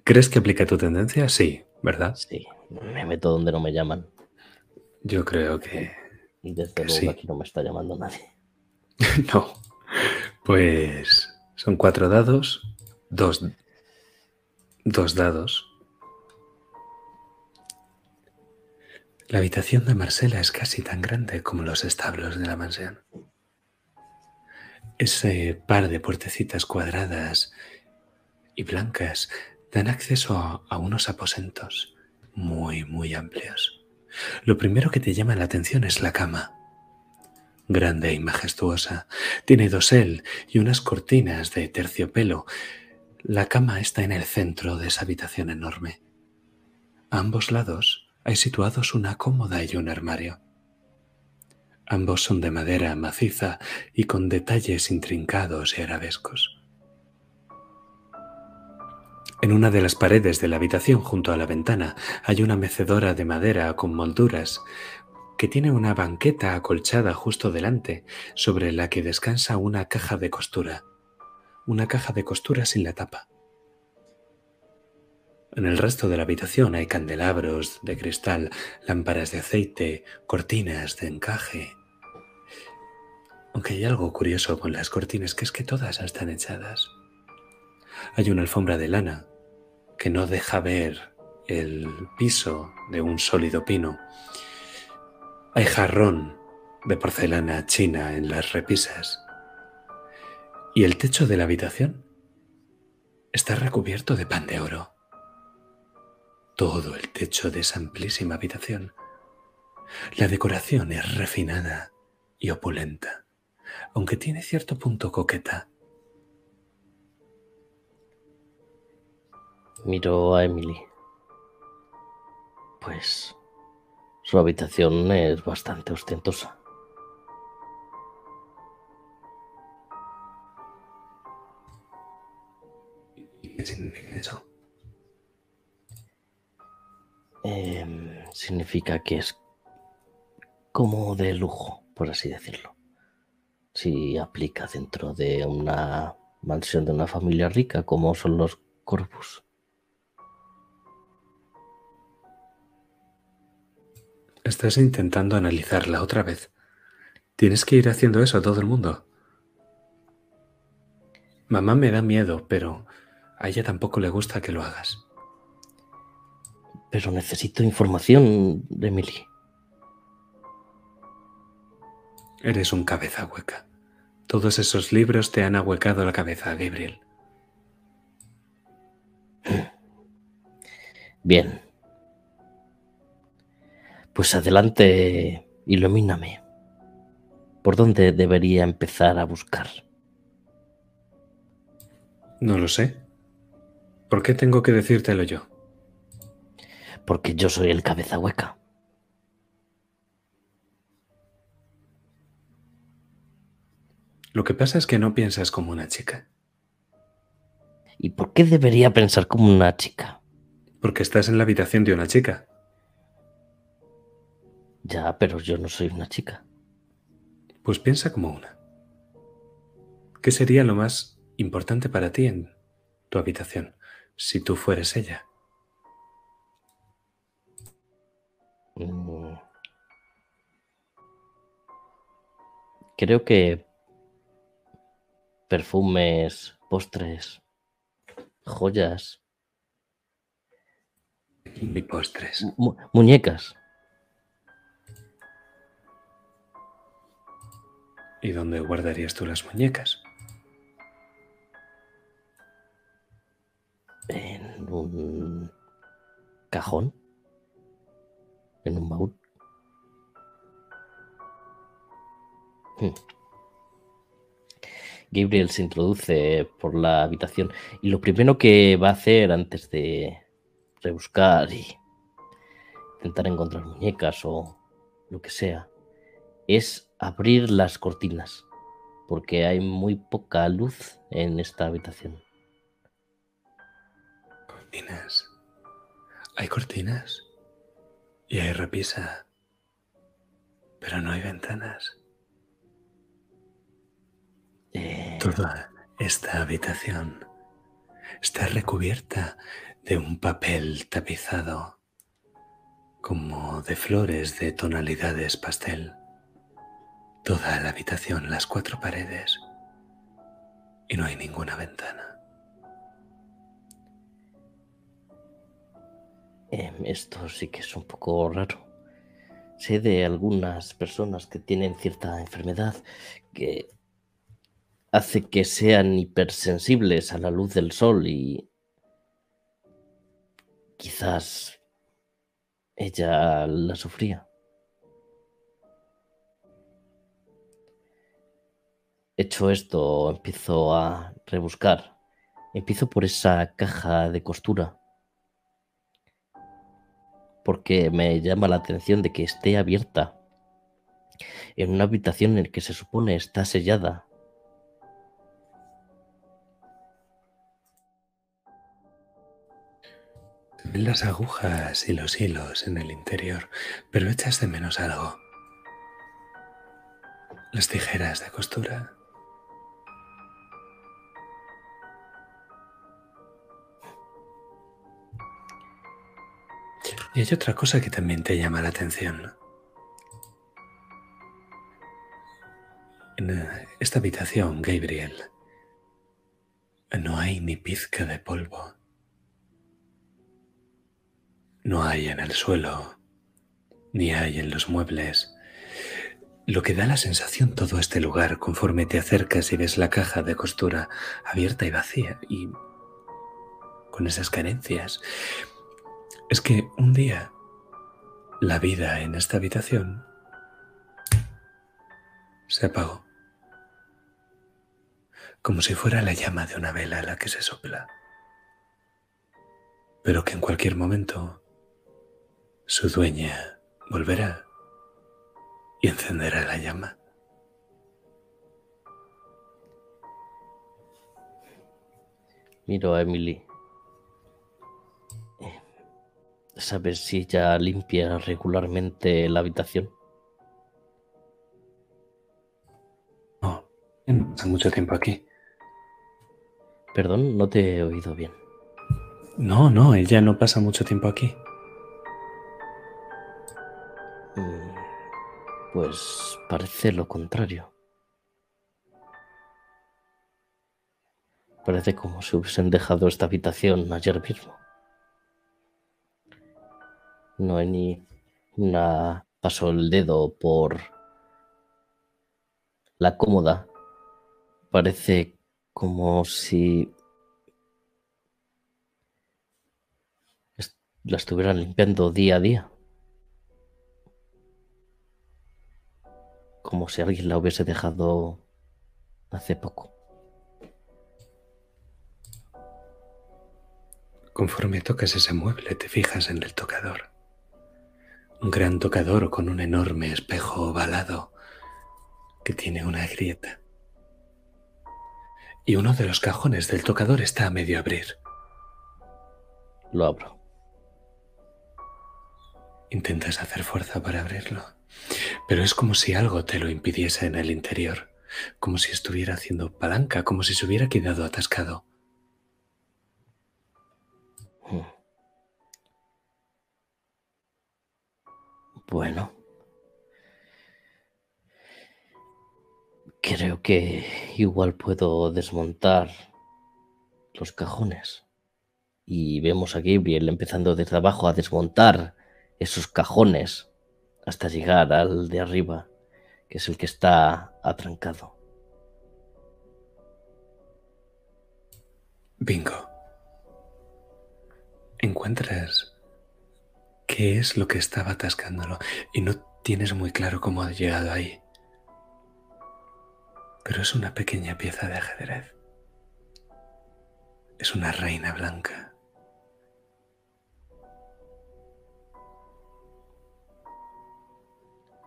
¿Crees que aplica tu tendencia? Sí, ¿verdad? Sí, me meto donde no me llaman. Yo creo que Y desde Que luego sí. aquí no me está llamando nadie. no. Pues son cuatro dados, dos, dos dados. La habitación de Marcela es casi tan grande como los establos de la mansión. Ese par de puertecitas cuadradas y blancas dan acceso a, a unos aposentos muy, muy amplios. Lo primero que te llama la atención es la cama. Grande y majestuosa, tiene dosel y unas cortinas de terciopelo. La cama está en el centro de esa habitación enorme. A ambos lados hay situados una cómoda y un armario. Ambos son de madera maciza y con detalles intrincados y arabescos. En una de las paredes de la habitación junto a la ventana hay una mecedora de madera con molduras que tiene una banqueta acolchada justo delante, sobre la que descansa una caja de costura. Una caja de costura sin la tapa. En el resto de la habitación hay candelabros de cristal, lámparas de aceite, cortinas de encaje. Aunque hay algo curioso con las cortinas, que es que todas están echadas. Hay una alfombra de lana que no deja ver el piso de un sólido pino. Hay jarrón de porcelana china en las repisas. Y el techo de la habitación está recubierto de pan de oro. Todo el techo de esa amplísima habitación. La decoración es refinada y opulenta, aunque tiene cierto punto coqueta. Miro a Emily. Pues su habitación es bastante ostentosa. ¿Y qué significa eso? Em, significa que es como de lujo, por así decirlo. Si aplica dentro de una mansión de una familia rica, como son los Corvus. Estás intentando analizarla otra vez. Tienes que ir haciendo eso a todo el mundo. Mamá me da miedo, pero a ella tampoco le gusta que lo hagas. Pero necesito información Emily. Eres un cabeza hueca. Todos esos libros te han ahuecado la cabeza, Gabriel. Bien. Pues adelante, ilumíname. ¿Por dónde debería empezar a buscar? No lo sé. ¿Por qué tengo que decírtelo yo? Porque yo soy el cabeza hueca. Lo que pasa es que no piensas como una chica, ¿Y por qué debería pensar como una chica? porque estás en la habitación de una chica. Ya, pero yo no soy una chica. Pues piensa como una. ¿Qué sería lo más importante para ti en tu habitación si tú fueres ella? Mm. Creo que perfumes, postres, joyas, Y postres. mu- muñecas. ¿Y dónde guardarías tú las muñecas? En un cajón. En un baúl. Hmm. Gabriel se introduce por la habitación y lo primero que va a hacer antes de rebuscar y intentar encontrar muñecas o lo que sea es abrir las cortinas porque hay muy poca luz en esta habitación. Cortinas. Hay cortinas. Y hay repisa. Pero no hay ventanas. Eh, Toda esta habitación está recubierta de un papel tapizado como de flores de tonalidades pastel. Toda la habitación, las cuatro paredes. Y no hay ninguna ventana. Em, esto sí que es un poco raro. Sé de algunas personas que tienen cierta enfermedad que hace que sean hipersensibles a la luz del sol y quizás ella la sufría. Hecho esto, empiezo a rebuscar. Empiezo por esa caja de costura porque me llama la atención de que esté abierta en una habitación en la que se supone está sellada. Se ven las agujas y los hilos en el interior, pero echas de menos algo. las tijeras de costura. Y hay otra cosa que también te llama la atención. En eh, esta habitación, Gabriel, no hay ni pizca de polvo. No hay en el suelo, ni hay en los muebles. Lo que da la sensación todo este lugar conforme te acercas y ves la caja de costura abierta y vacía y con esas carencias, es que un día la vida en esta habitación se apagó, como si fuera la llama de una vela a la que se sopla, pero que en cualquier momento su dueña volverá y encenderá la llama. Miro a Emily. ¿Sabes si ella limpia regularmente la habitación? No, no pasa mucho tiempo aquí. Perdón, no te he oído bien. No, no, ella no pasa mucho tiempo aquí. Mm, Pues parece lo contrario. Parece como si hubiesen dejado esta habitación ayer mismo. No hay ni una... Paso el dedo por la cómoda. Parece como si la estuvieran limpiando día a día. Como si alguien la hubiese dejado hace poco. Conforme tocas ese mueble, te fijas en el tocador. Un gran tocador con un enorme espejo ovalado que tiene una grieta. Y uno de los cajones del tocador está a medio abrir. Lo abro. Intentas hacer fuerza para abrirlo, pero es como si algo te lo impidiese en el interior, como si estuviera haciendo palanca, como si se hubiera quedado atascado. Mm. Bueno. Creo que igual puedo desmontar los cajones. Y vemos a Gabriel empezando desde abajo a desmontar esos cajones hasta llegar al de arriba, que es el que está atrancado. Bingo. Encuentras qué es lo que estaba atascándolo y no tienes muy claro cómo ha llegado ahí. Pero es una pequeña pieza de ajedrez. Es una reina blanca.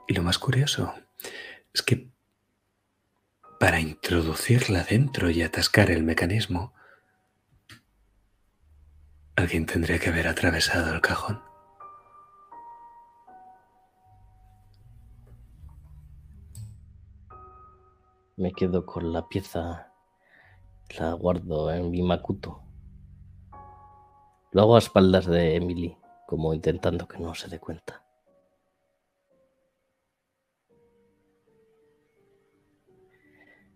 Y lo más curioso es que para introducirla dentro y atascar el mecanismo, alguien tendría que haber atravesado el cajón. Me quedo con la pieza, la guardo en mi macuto. Lo hago a espaldas de Emily, como intentando que no se dé cuenta.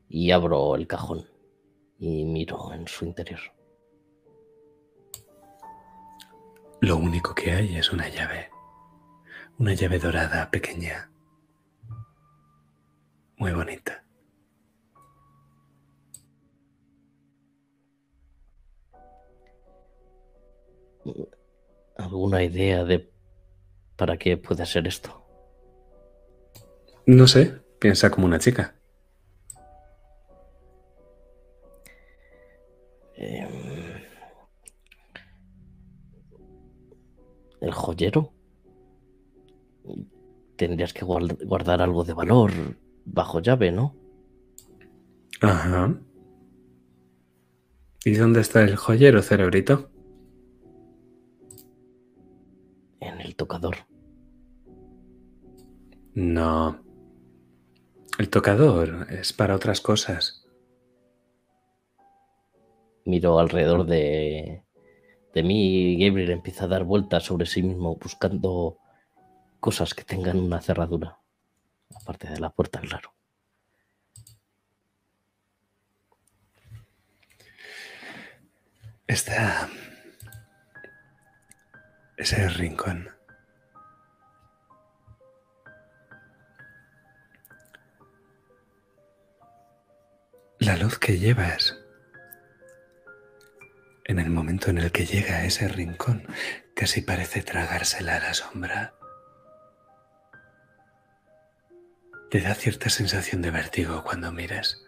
Y abro el cajón y miro en su interior. Lo único que hay es una llave. Una llave dorada pequeña. Muy bonita. ¿Alguna idea de para qué puede ser esto? No sé, piensa como una chica. Em, ¿El joyero? Tendrías que guard- guardar algo de valor bajo llave, ¿no? Ajá. ¿Y dónde está el joyero, cerebrito? Tocador. No. El tocador es para otras cosas. Miro alrededor de, de mí y Gabriel empieza a dar vueltas sobre sí mismo buscando cosas que tengan una cerradura. Aparte de la puerta, claro. Está ese rincón. La luz que llevas en el momento en el que llega a ese rincón casi parece tragársela a la sombra. Te da cierta sensación de vértigo cuando miras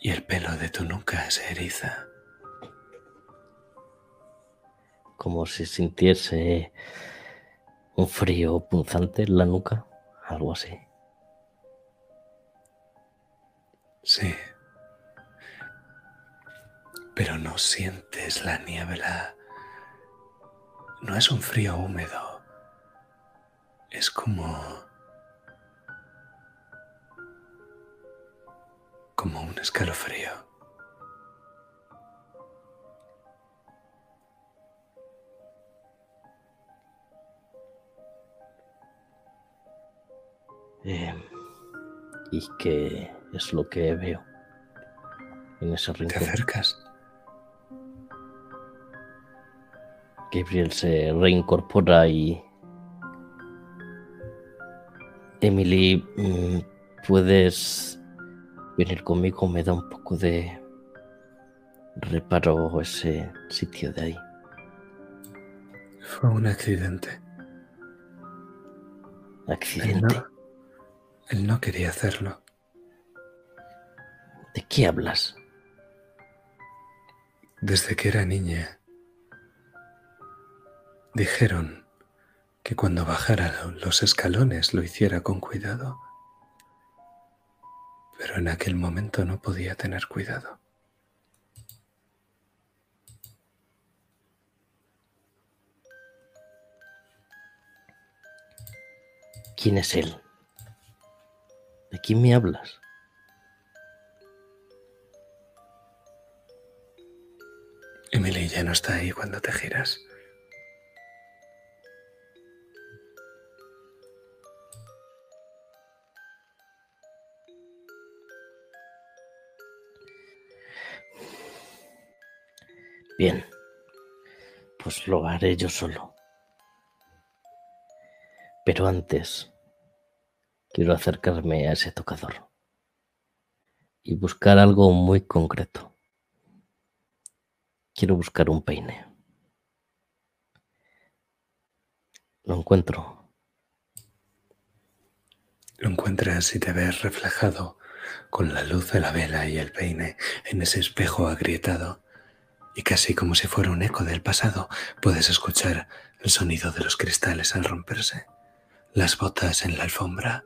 y el pelo de tu nuca se eriza. Como si sintiese un frío punzante en la nuca, algo así. Sí. Pero no sientes la niebla. No es un frío húmedo. Es como... como un escalofrío. Eh, ¿Y qué es lo que veo en ese Te rincón? acercas. Gabriel se reincorpora y... Emily, mm, ¿puedes venir conmigo? Me da un poco de reparo ese sitio de ahí. Fue un accidente. Él Accidente. no, él no quería hacerlo. ¿De qué hablas? Desde que era niña, dijeron que cuando bajara lo- los escalones lo hiciera con cuidado. Pero en aquel momento no podía tener cuidado. ¿Quién es él? ¿De quién me hablas? Emily ya no está ahí cuando te giras. Bien, pues lo haré yo solo. Pero antes, quiero acercarme a ese tocador y buscar algo muy concreto. Quiero buscar un peine. Lo encuentro. Lo encuentras y te ves reflejado con la luz de la vela y el peine en ese espejo agrietado. Y casi como si fuera un eco del pasado, puedes escuchar el sonido de los cristales al romperse, las botas en la alfombra,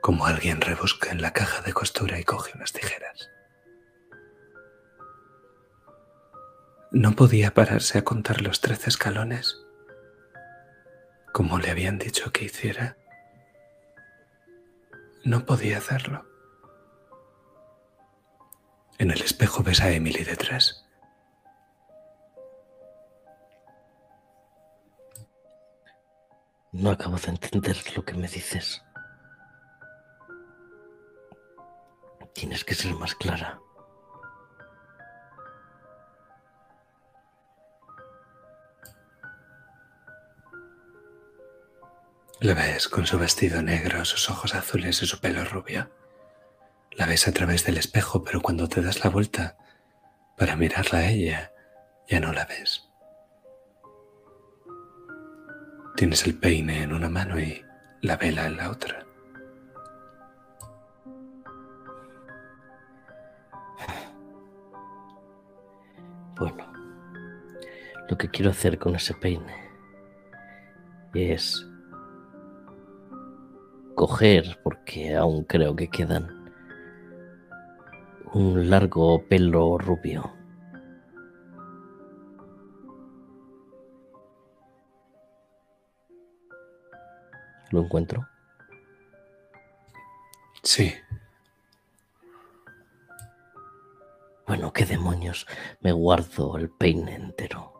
como alguien rebusca en la caja de costura y coge unas tijeras. No podía pararse a contar los trece escalones, como le habían dicho que hiciera. No podía hacerlo. En el espejo ves a Emily detrás. No acabo de entender lo que me dices. Tienes que ser más clara. La ves con su vestido negro, sus ojos azules y su pelo rubio. La ves a través del espejo, pero cuando te das la vuelta para mirarla a ella, ya no la ves. Tienes el peine en una mano y la vela en la otra. Bueno, lo que quiero hacer con ese peine es coger, porque aún creo que quedan, un largo pelo rubio. Lo encuentro. Sí, Bueno, qué demonios. Me guardo el peine entero.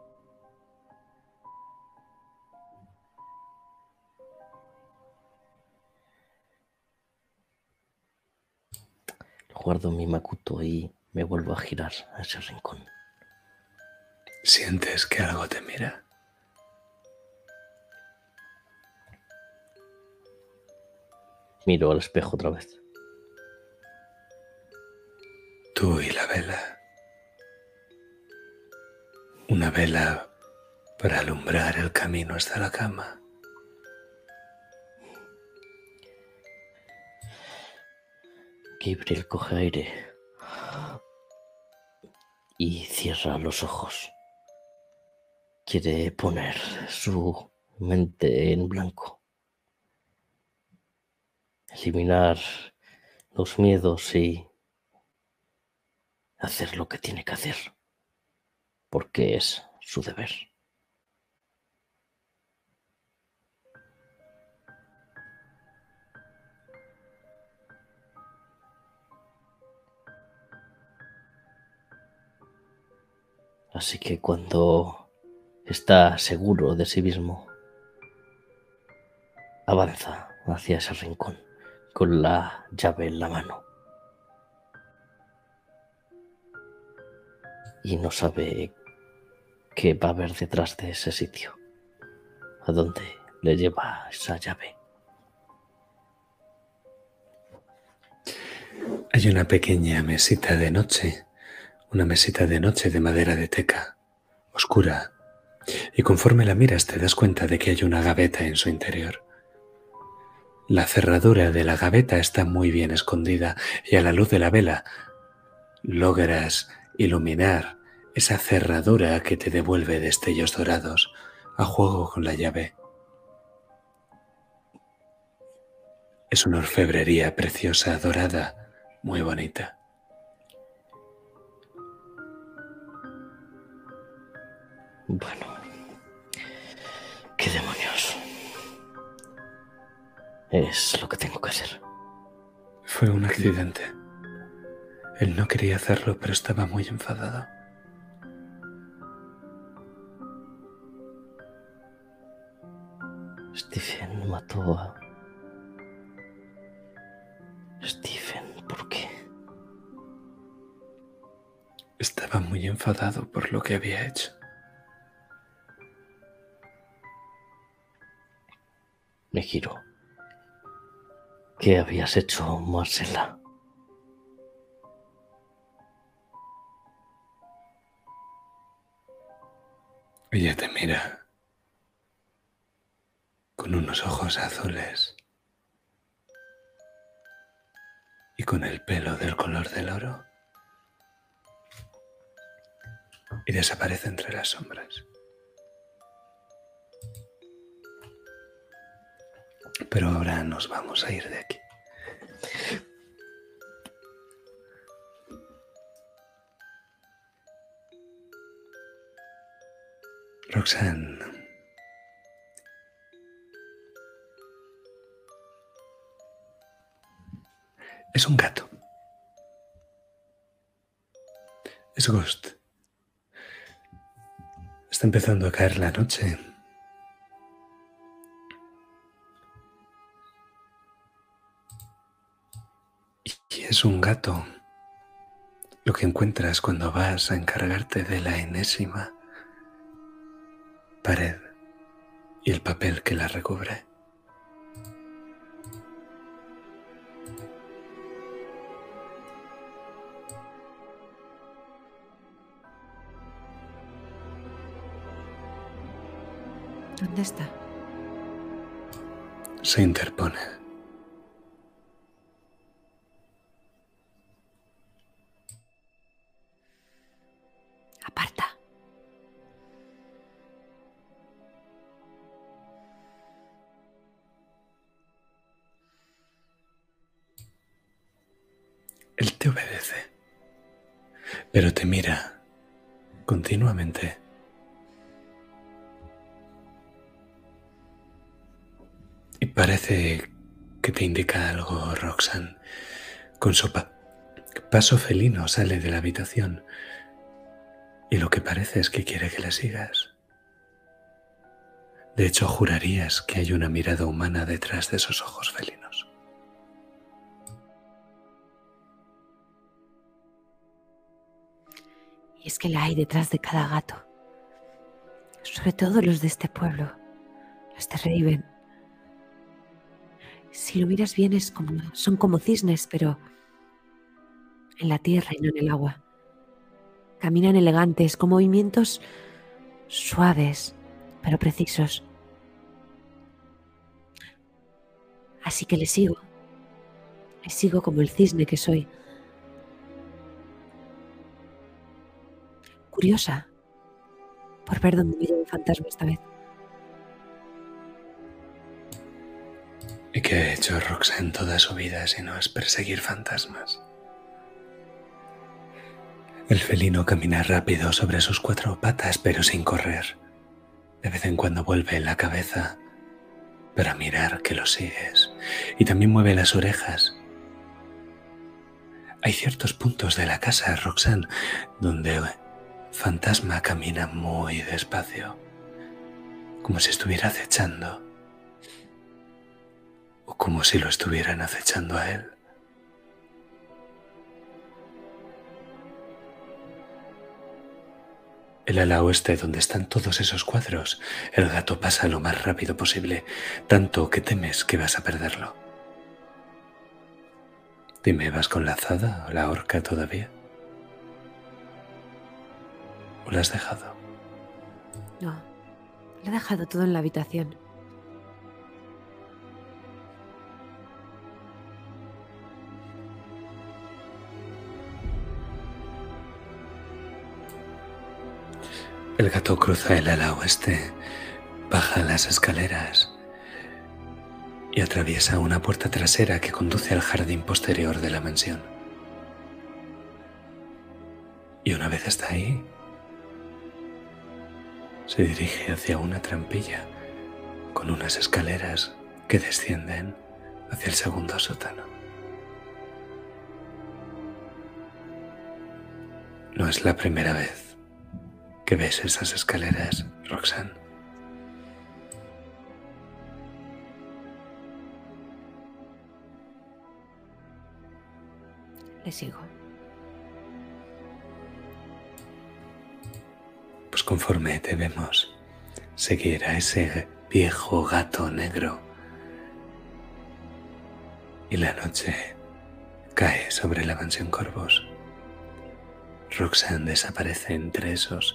Guardo mi macuto y me vuelvo a girar a ese rincón. sientes que algo te mira. Miro al espejo otra vez. Tú y la vela. Una vela para alumbrar el camino hasta la cama. Gabriel coge aire y cierra los ojos. Quiere poner su mente en blanco. Eliminar los miedos y hacer lo que tiene que hacer. Porque es su deber. Así que cuando está seguro de sí mismo, avanza hacia ese rincón con la llave en la mano. Y no sabe qué va a haber detrás de ese sitio, a dónde le lleva esa llave. Hay una pequeña mesita de noche, una mesita de noche de madera de teca, oscura, y conforme la miras te das cuenta de que hay una gaveta en su interior. La cerradura de la gaveta está muy bien escondida y a la luz de la vela logras iluminar esa cerradura que te devuelve destellos dorados a juego con la llave. Es una orfebrería preciosa, dorada, muy bonita. Bueno, qué demonios. Es lo que tengo que hacer. Fue un accidente. Él no quería hacerlo, pero estaba muy enfadado. Stephen mató a... Stephen, ¿por qué? Estaba muy enfadado por lo que había hecho. Giro. ¿Qué habías hecho, Marcela? Ella te mira con unos ojos azules y con el pelo del color del oro y desaparece entre las sombras. Pero ahora nos vamos a ir de aquí. Roxanne. Es un gato. Es Ghost. Está empezando a caer la noche. Es un gato lo que encuentras cuando vas a encargarte de la enésima pared y el papel que la recubre. ¿Dónde está? Se interpone. Pero te mira continuamente. Y parece que te indica algo, Roxanne. Con su pa- paso felino sale de la habitación y lo que parece es que quiere que le sigas. De hecho, jurarías que hay una mirada humana detrás de esos ojos felinos. Es que la hay detrás de cada gato. Sobre todo los de este pueblo, los de Raven. Si lo miras bien es como, son como cisnes, pero en la tierra y no en el agua. Caminan elegantes, con movimientos suaves, pero precisos. Así que le sigo. Le sigo como el cisne que soy. Curiosa por ver dónde lleva el fantasma esta vez. ¿Y qué ha hecho Roxanne toda su vida si no es perseguir fantasmas? El felino camina rápido sobre sus cuatro patas, pero sin correr. De vez en cuando vuelve la cabeza para mirar que lo sigues. Y también mueve las orejas. Hay ciertos puntos de la casa, Roxanne, donde Fantasma camina muy despacio, como si estuviera acechando, o como si lo estuvieran acechando a él. El ala oeste donde están todos esos cuadros, el gato pasa lo más rápido posible, tanto que temes que vas a perderlo. Dime, ¿vas con la azada o la horca todavía? ¿O la has dejado? No, lo he dejado todo en la habitación. El gato cruza el ala oeste, baja las escaleras y atraviesa una puerta trasera que conduce al jardín posterior de la mansión. Y una vez está ahí, se dirige hacia una trampilla con unas escaleras que descienden hacia el segundo sótano. No es la primera vez que ves esas escaleras, Roxanne. Le sigo. Conforme te vemos seguir a ese viejo gato negro y la noche cae sobre la mansión Corvos. Roxanne desaparece entre esos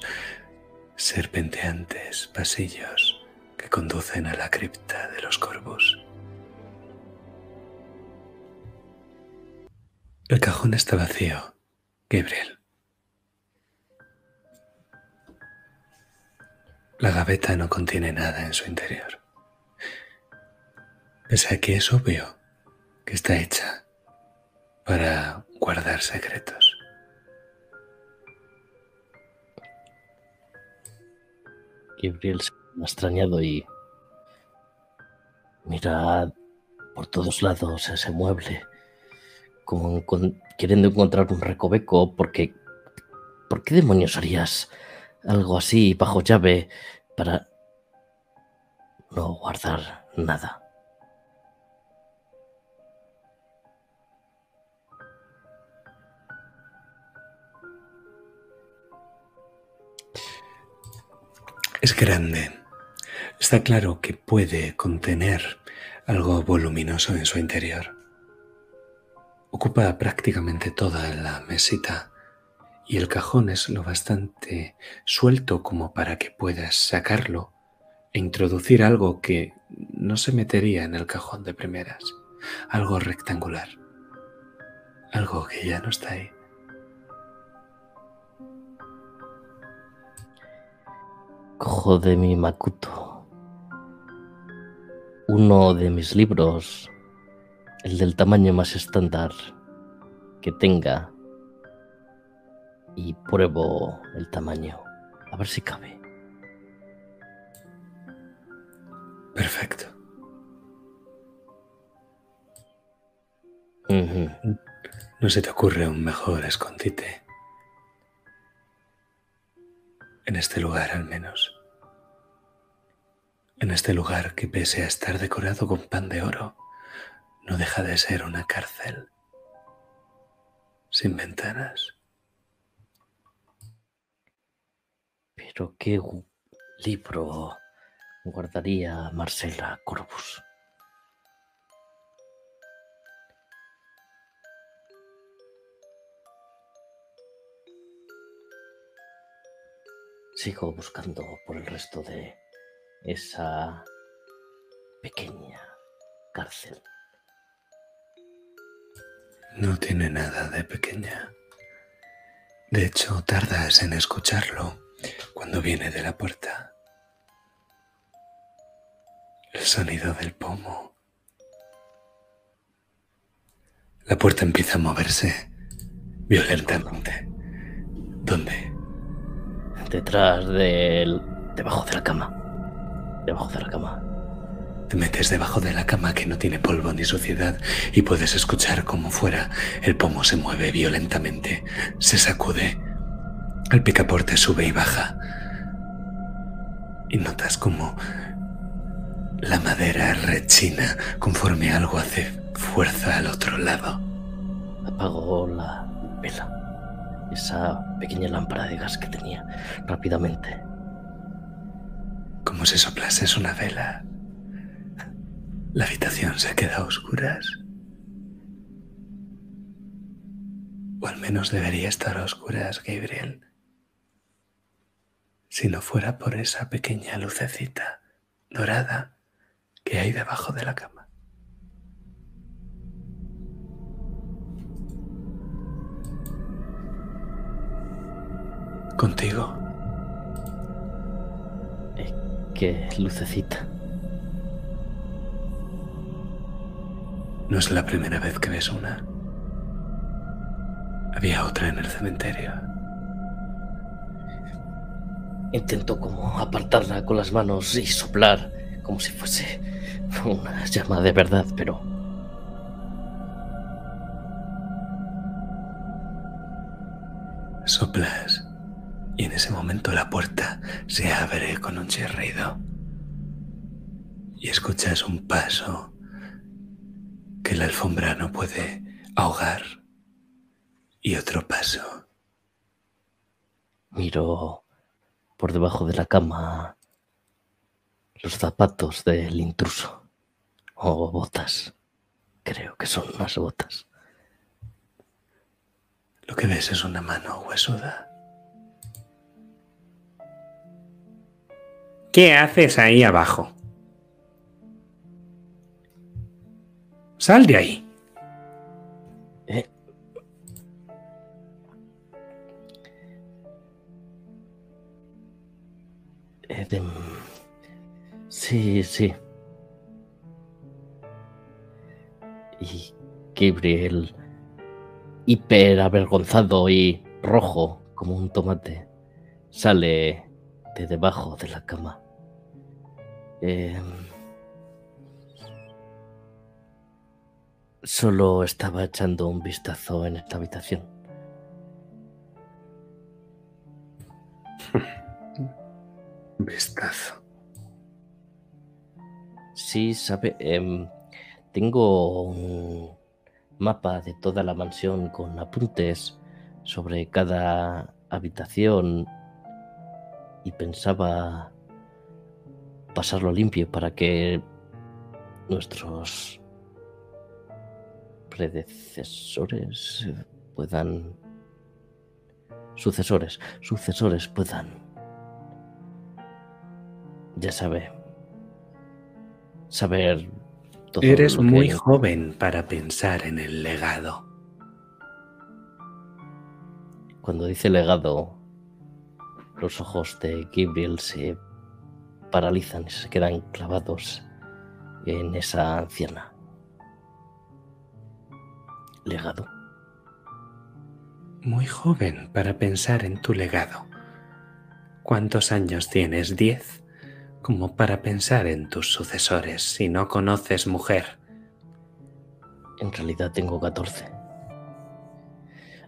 serpenteantes pasillos que conducen a la cripta de los Corvos. El cajón está vacío, Gabriel. La gaveta no contiene nada en su interior. Pese a que es obvio que está hecha para guardar secretos. Gabriel se ha extrañado y mira por todos lados ese mueble, queriendo encontrar un recoveco, porque ¿por qué demonios harías algo así bajo llave para no guardar nada? Es grande. Está claro que puede contener algo voluminoso en su interior. Ocupa prácticamente toda la mesita y el cajón es lo bastante suelto como para que puedas sacarlo e introducir algo que no se metería en el cajón de primeras. Algo rectangular. Algo que ya no está ahí. Cojo de mi Makuto uno de mis libros, el del tamaño más estándar que tenga, y pruebo el tamaño, a ver si cabe. Perfecto. ¿No se te ocurre un mejor escondite? En este lugar al menos. En este lugar que pese a estar decorado con pan de oro, no deja de ser una cárcel. Sin ventanas. Pero qué libro guardaría Marcela Corvus. Sigo buscando por el resto de esa pequeña cárcel. No tiene nada de pequeña. De hecho, tardas en escucharlo cuando viene de la puerta. El sonido del pomo. La puerta empieza a moverse violentamente. ¿Dónde? Detrás del... debajo de la cama. Debajo de la cama. Te metes debajo de la cama que no tiene polvo ni suciedad y puedes escuchar como fuera el pomo se mueve violentamente, se sacude, el picaporte sube y baja. Y notas como la madera rechina conforme algo hace fuerza al otro lado. Apago la vela. Esa pequeña lámpara de gas que tenía rápidamente. Como si soplases una vela. La habitación se queda a oscuras. O al menos debería estar a oscuras, Gabriel. Si no fuera por esa pequeña lucecita dorada que hay debajo de la cama. Contigo. Eh, qué lucecita. No es la primera vez que ves una. Había otra en el cementerio. Intento como apartarla con las manos y soplar como si fuese una llama de verdad, pero Soplas y en ese momento la puerta se abre con un chirrido. Y escuchas un paso que la alfombra no puede ahogar. Y otro paso. miro por debajo de la cama los zapatos del intruso. O botas. Creo que son unas botas. Lo que ves es una mano huesuda. ¿Qué haces ahí abajo? Sal de ahí. Eh, de- Sí, sí. Y Gabriel, hiper avergonzado y rojo como un tomate, sale de debajo de la cama. Em, Solo estaba echando un vistazo en esta habitación. Vistazo. Sí, sabe, em, tengo un mapa de toda la mansión con apuntes sobre cada habitación y pensaba pasarlo limpio para que nuestros predecesores puedan sucesores, sucesores puedan ya sabe saber todo Eres que- muy joven para pensar en el legado. Cuando dice legado, los ojos de Gabriel se paralizan y se quedan clavados en esa anciana. Legado. Muy joven para pensar en tu legado. ¿Cuántos años tienes? ¿Diez? Como para pensar en tus sucesores si no conoces mujer. En realidad tengo 14.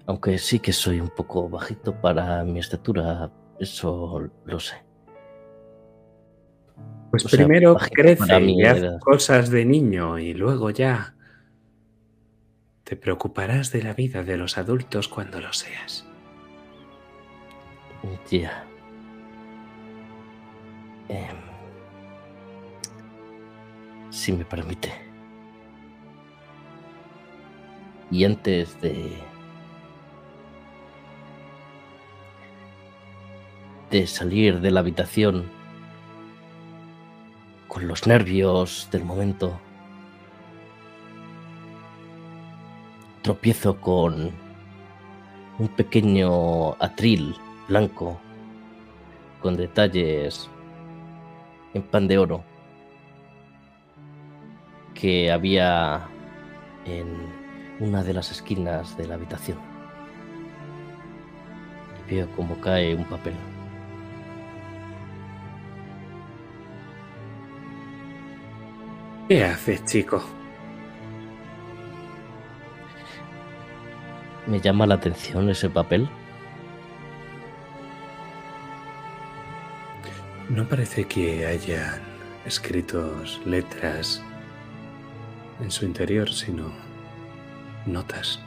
Aunque sí que soy un poco bajito para mi estatura, eso lo sé. Pues O sea, primero bajito crece y haz cosas de niño y luego ya te preocuparás de la vida de los adultos cuando lo seas. Ya. Em, si me permite. Y antes de... de salir de la habitación con los nervios del momento, tropiezo con un pequeño atril blanco con detalles en pan de oro que había en una de las esquinas de la habitación. Y veo cómo cae un papel. ¿Qué haces, chico? Me llama la atención ese papel. No parece que hayan escritos letras en su interior, sino notas.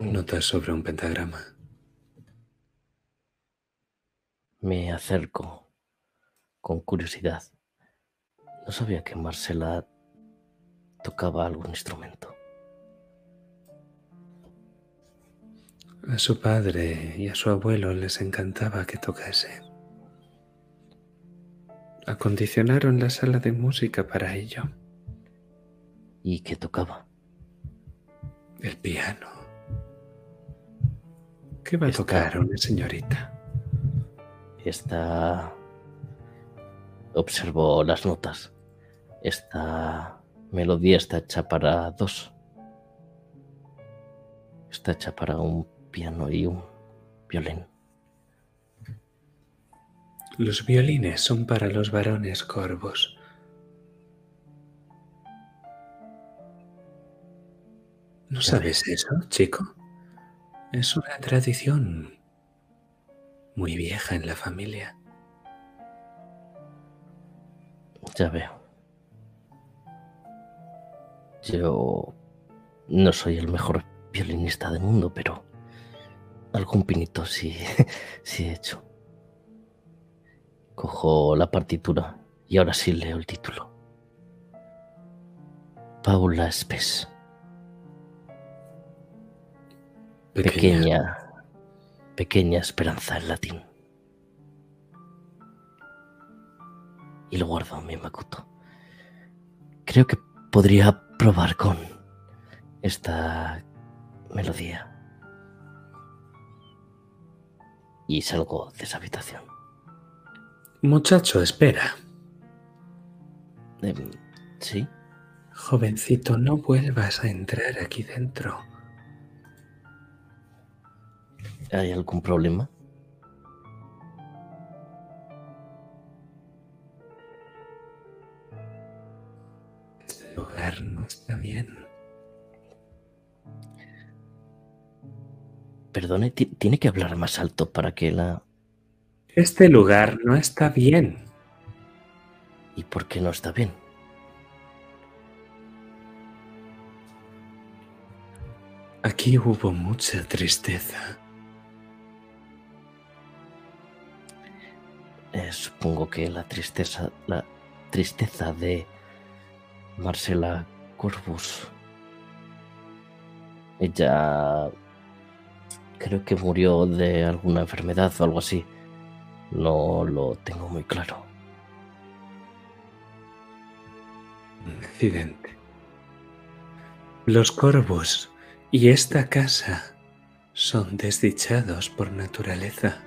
Notas sobre un pentagrama. Me acerco con curiosidad. No sabía que Marcela tocaba algún instrumento. A su padre y a su abuelo les encantaba que tocase. Acondicionaron la sala de música para ello. ¿Y qué tocaba? El piano. ¿Qué va a Está- tocar una señorita? Esta... Observo las notas. Esta melodía está hecha para dos. Está hecha para un piano y un violín. Los violines son para los varones corvos. ¿No sabes eso, chico? Es una tradición muy vieja en la familia. Ya veo. Yo no soy el mejor violinista del mundo, pero algún pinito sí, sí he hecho. Cojo la partitura y ahora sí leo el título. Paula Spes, pequeña, pequeña esperanza en latín. Y lo guardo en mi Makuto. Creo que podría probar con esta melodía. Y salgo de esa habitación. Muchacho, espera. Em, ¿Sí? Jovencito, no vuelvas a entrar aquí dentro. ¿Hay algún problema? Este lugar no está bien. Perdone, ti- tiene que hablar más alto para que la... Este lugar no está bien. ¿Y por qué no está bien? Aquí hubo mucha tristeza. Eh, supongo que la tristeza, la tristeza de Marcela Corvus. Ella creo que murió de alguna enfermedad o algo así. No lo tengo muy claro. Un accidente. Los corvos y esta casa son desdichados por naturaleza.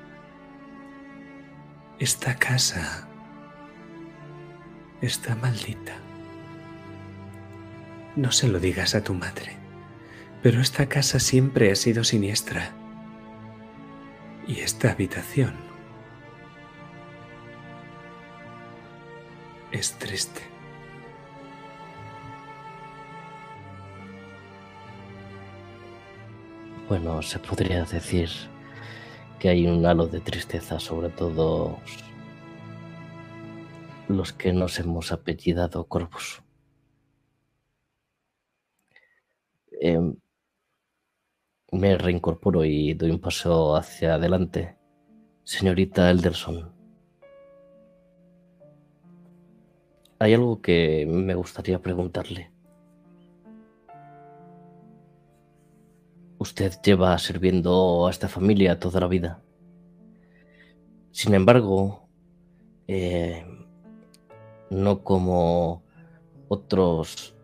Esta casa está maldita. No se lo digas a tu madre, pero esta casa siempre ha sido siniestra. Y esta habitación es triste. Bueno, se podría decir que hay un halo de tristeza sobre todos los que nos hemos apellidado Corvus. Em, me reincorporo y doy un paso hacia adelante. Señorita Elderson, hay algo que me gustaría preguntarle. Usted lleva sirviendo a esta familia toda la vida. Sin embargo, eh, no como otros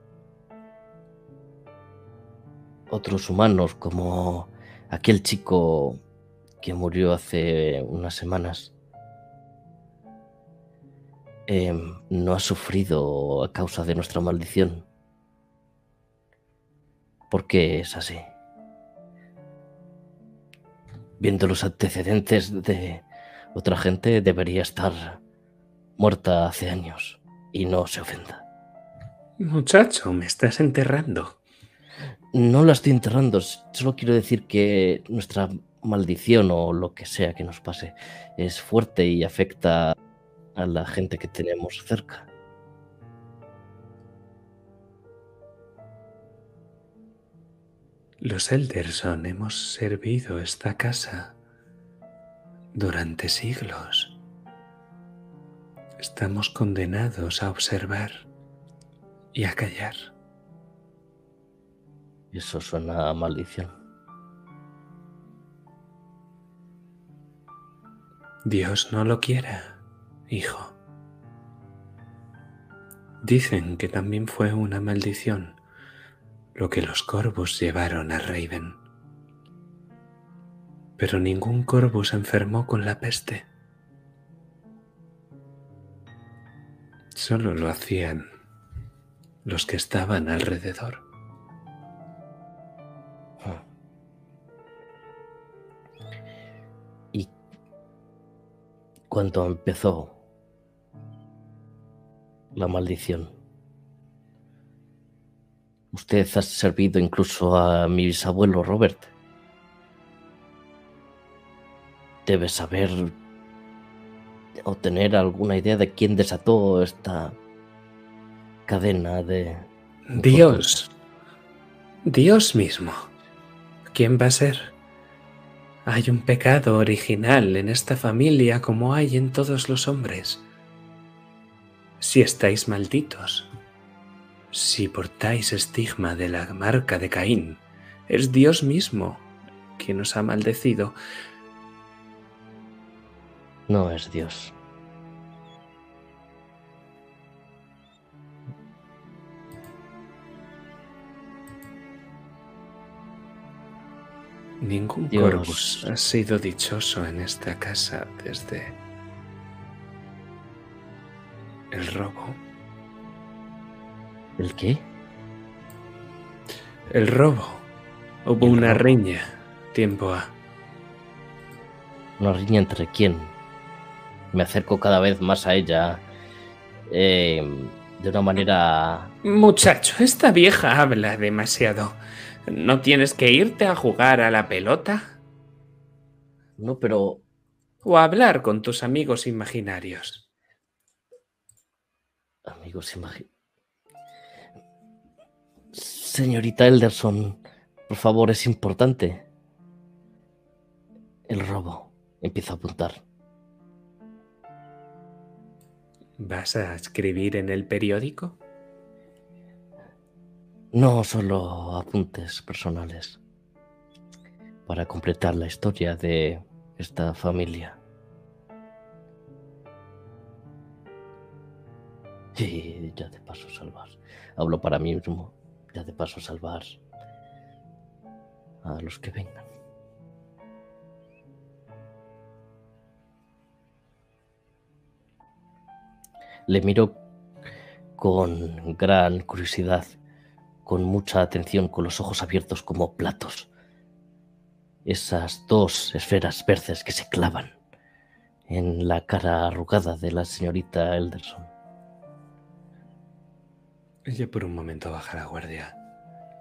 otros humanos, como aquel chico que murió hace unas semanas. Em, no ha sufrido a causa de nuestra maldición. Porque es así. Viendo los antecedentes de otra gente, debería estar muerta hace años. Y no se ofenda. Muchacho, me estás enterrando. No la estoy enterrando, solo quiero decir que nuestra maldición o lo que sea que nos pase es fuerte y afecta a la gente que tenemos cerca. Los Elderson hemos servido esta casa durante siglos. Estamos condenados a observar y a callar. Eso suena a maldición. Dios no lo quiera, hijo. Dicen que también fue una maldición lo que los corvos llevaron a Raven. Pero ningún corvo se enfermó con la peste. Solo lo hacían los que estaban alrededor. Y cuando empezó la maldición, usted ha servido incluso a mi bisabuelo Robert. Debe saber o tener alguna idea de quién desató esta cadena de... Dios. Dios mismo. ¿Quién va a ser? Hay un pecado original en esta familia como hay en todos los hombres. Si estáis malditos, si portáis estigma de la marca de Caín, es Dios mismo quien os ha maldecido. No es Dios. Ningún Dios. corvus ha sido dichoso en esta casa desde el robo. ¿El qué? El robo. Hubo El una robo. riña tiempo a. ¿Una riña entre quién? Me acerco cada vez más a ella. eh, de una manera... Muchacho, esta vieja habla demasiado. ¿No tienes que irte a jugar a la pelota? No, pero... ¿O a hablar con tus amigos imaginarios? Amigos, imagi- Señorita Elderson, por favor, es importante. El robo. Empiezo a apuntar. ¿Vas a escribir en el periódico? No solo apuntes personales. Para completar la historia de esta familia. Y ya de paso salvar. Hablo para mí mismo. Ya de paso salvar a los que vengan. Le miro con gran curiosidad, con mucha atención, con los ojos abiertos como platos. Esas dos esferas verdes que se clavan en la cara arrugada de la señorita Elderson. Ella por un momento baja la guardia.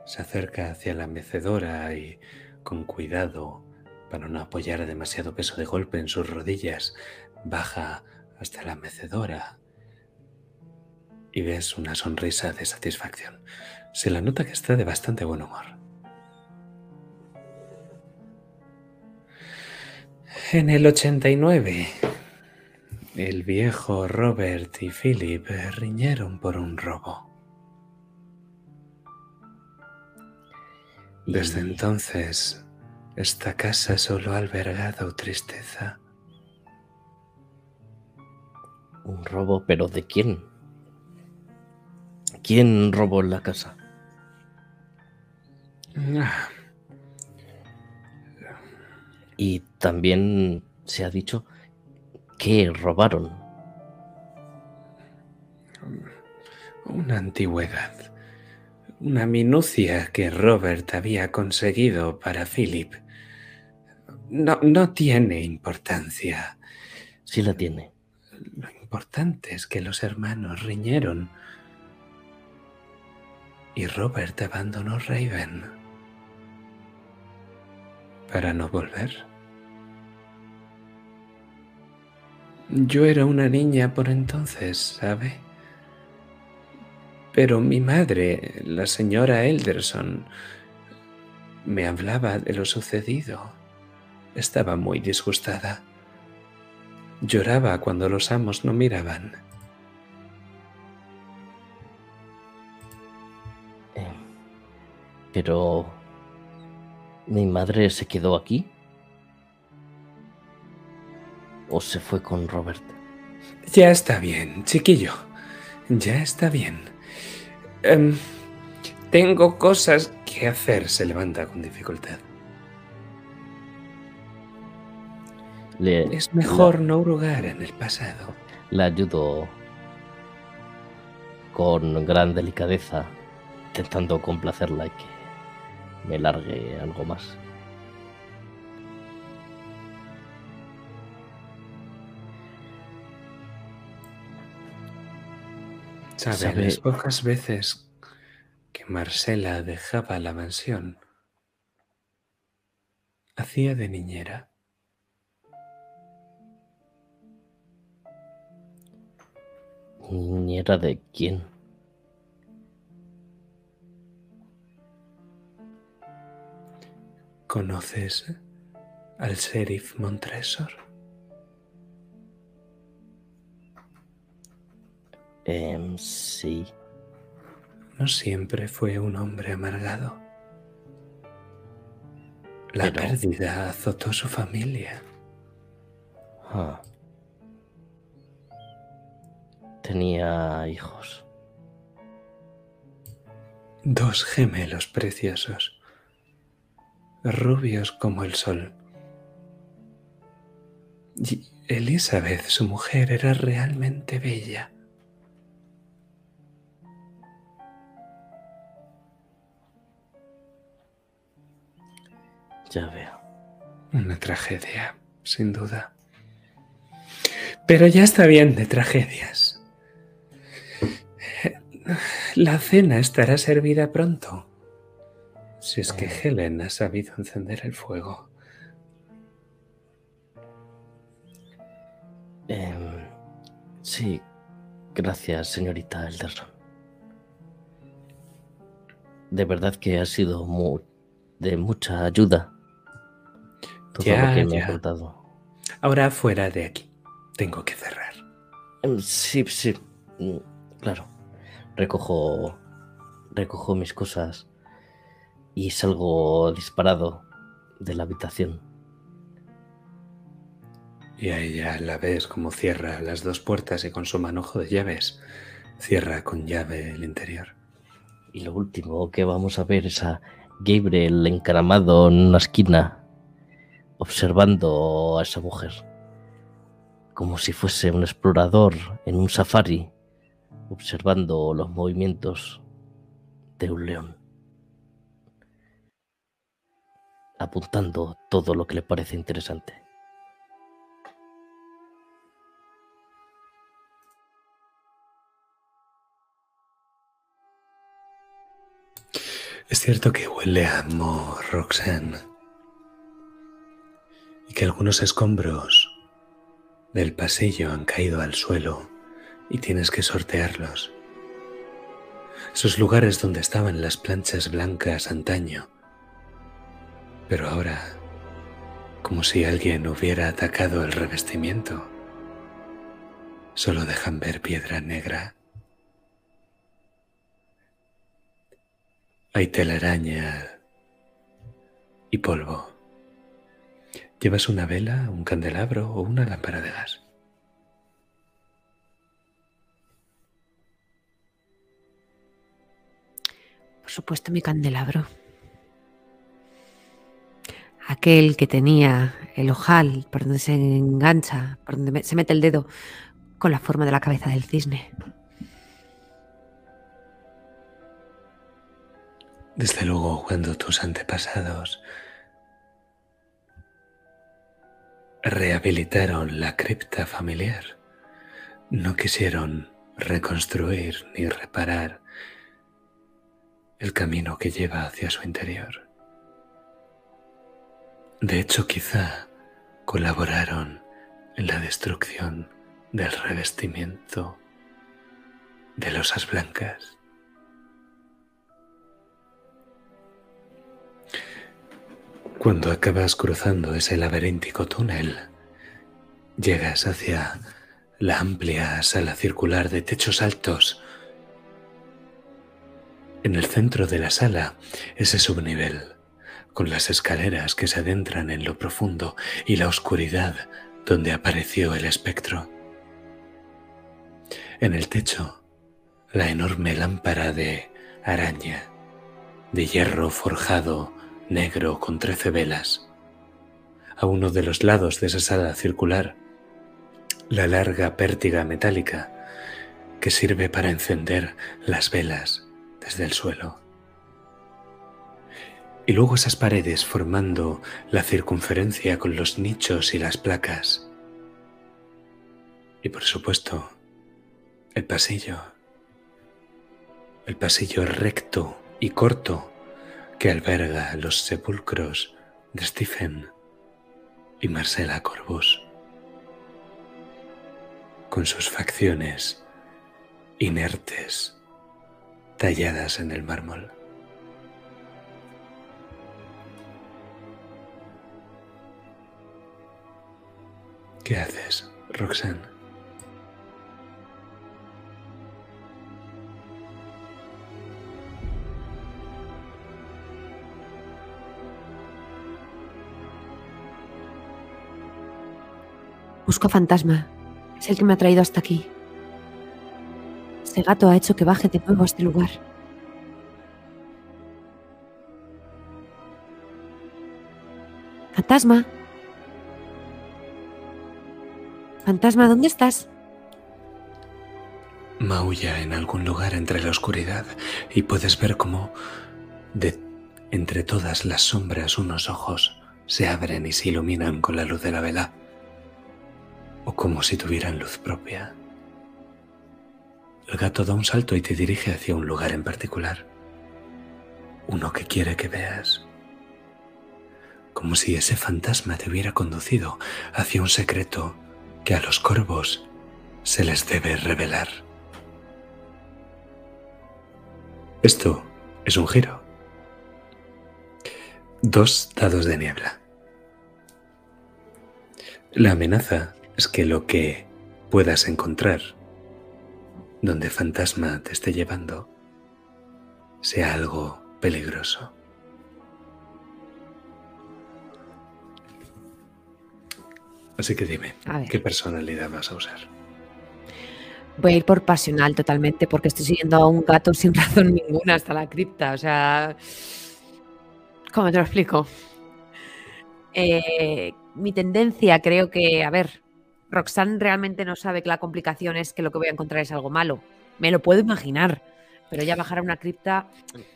Se acerca hacia la mecedora y con cuidado para no apoyar demasiado peso de golpe en sus rodillas, baja hasta la mecedora y ves una sonrisa de satisfacción. Se la nota que está de bastante buen humor. En el 89, el viejo Robert y Philip riñeron por un robo. Desde entonces, esta casa solo ha albergado tristeza. Un robo, pero ¿de quién? ¿Quién robó la casa? Ah, Y también se ha dicho que robaron. Una antigüedad. Una minucia que Robert había conseguido para Philip. No, no tiene importancia. Sí la tiene. Lo importante es que los hermanos riñeron. Y Robert abandonó Raven. Para no volver. Yo era una niña por entonces, ¿sabe? Pero mi madre, la señora Elderson, me hablaba de lo sucedido. Estaba muy disgustada. Lloraba cuando los amos no miraban. Eh, pero... ¿Mi madre se quedó aquí? ¿O se fue con Robert? Ya está bien, chiquillo. Ya está bien. Em, tengo cosas que hacer. Se levanta con dificultad. Le, Es mejor no hurgar en el pasado. le ayudo con gran delicadeza, intentando complacerla y que me largue algo más. Sabe, Sabe- las pocas veces que Marcela dejaba la mansión, hacía de niñera. ¿Niñera de quién? ¿Conoces al sheriff Montresor? Em, sí. No siempre fue un hombre amargado. La Pero- pérdida azotó su familia. Ah. Tenía hijos. Dos gemelos preciosos, rubios como el sol. Y Elizabeth, su mujer, era realmente bella. Ya veo. Una tragedia, sin duda. Pero ya está bien de tragedias. La cena estará servida pronto. Si es que Helen ha sabido encender el fuego. Em, sí, gracias, señorita Elderson. De verdad que ha sido mu- de mucha ayuda todo Ya, lo que me ya. ha contado. Ahora fuera de aquí. Tengo que cerrar. Em, Sí, sí, mm, claro. Recojo, recojo mis cosas y salgo disparado de la habitación. Y a ella la ves como cierra las dos puertas y con su manojo de llaves cierra con llave el interior. Y lo último que vamos a ver es a Gabriel encaramado en una esquina, observando a esa mujer, como si fuese un explorador en un safari, observando los movimientos de un león, apuntando todo lo que le parece interesante. Es cierto que huele a amor, Roxanne. Que algunos escombros del pasillo han caído al suelo y tienes que sortearlos. Esos lugares donde estaban las planchas blancas antaño, pero ahora como si alguien hubiera atacado el revestimiento. Solo dejan ver piedra negra. Hay telaraña y polvo. ¿Llevas una vela, un candelabro o una lámpara de gas? Por supuesto, mi candelabro. Aquel que tenía el ojal por donde se engancha, por donde se mete el dedo, con la forma de la cabeza del cisne. Desde luego, cuando tus antepasados rehabilitaron la cripta familiar, no quisieron reconstruir ni reparar el camino que lleva hacia su interior. De hecho, quizá colaboraron en la destrucción del revestimiento de losas blancas. Cuando acabas cruzando ese laberíntico túnel, llegas hacia la amplia sala circular de techos altos. En el centro de la sala, ese subnivel, con las escaleras que se adentran en lo profundo y la oscuridad donde apareció el espectro. En el techo, la enorme lámpara de araña, de hierro forjado negro con trece velas. A uno de los lados de esa sala circular, la larga pértiga metálica que sirve para encender las velas desde el suelo. Y luego esas paredes formando la circunferencia con los nichos y las placas. Y por supuesto, el pasillo. El pasillo recto y corto que alberga los sepulcros de Stephen y Marcela Corbus, con sus facciones inertes talladas en el mármol. ¿Qué haces, Roxanne? Busco Fantasma. Es el que me ha traído hasta aquí. Ese gato ha hecho que baje de nuevo a este lugar. Fantasma. Fantasma, ¿dónde estás? Maulla en algún lugar entre la oscuridad y puedes ver cómo de entre todas las sombras unos ojos se abren y se iluminan con la luz de la vela o como si tuvieran luz propia. El gato da un salto y te dirige hacia un lugar en particular, uno que quiere que veas, como si ese fantasma te hubiera conducido hacia un secreto que a los corvos se les debe revelar. Esto es un giro. Dos dados de niebla. La amenaza es que lo que puedas encontrar donde fantasma te esté llevando sea algo peligroso. Así que dime. ¿qué personalidad vas a usar? Voy a ir por pasional totalmente porque estoy siguiendo a un gato sin razón ninguna hasta la cripta. O sea, ¿cómo te lo explico? Eh, mi tendencia creo que, a ver, Roxanne realmente no sabe que la complicación es que lo que voy a encontrar es algo malo. Me lo puedo imaginar, pero ya bajar a una cripta,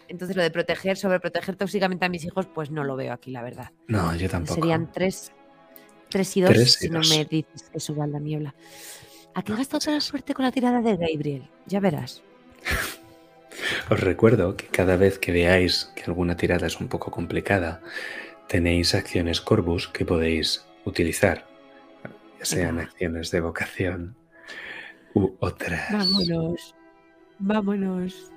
entonces lo de proteger, sobreproteger tóxicamente a mis hijos, pues no lo veo aquí, la verdad. No, yo tampoco. Serían tres, tres y dos Tres y si no me dices que suba la niebla. Aquí gastado toda la suerte con la tirada de Gabriel, ya verás. Os recuerdo que cada vez que veáis que alguna tirada es un poco complicada, tenéis acciones Corvus que podéis utilizar, ya sean acciones de vocación u otras. Vámonos. Vámonos.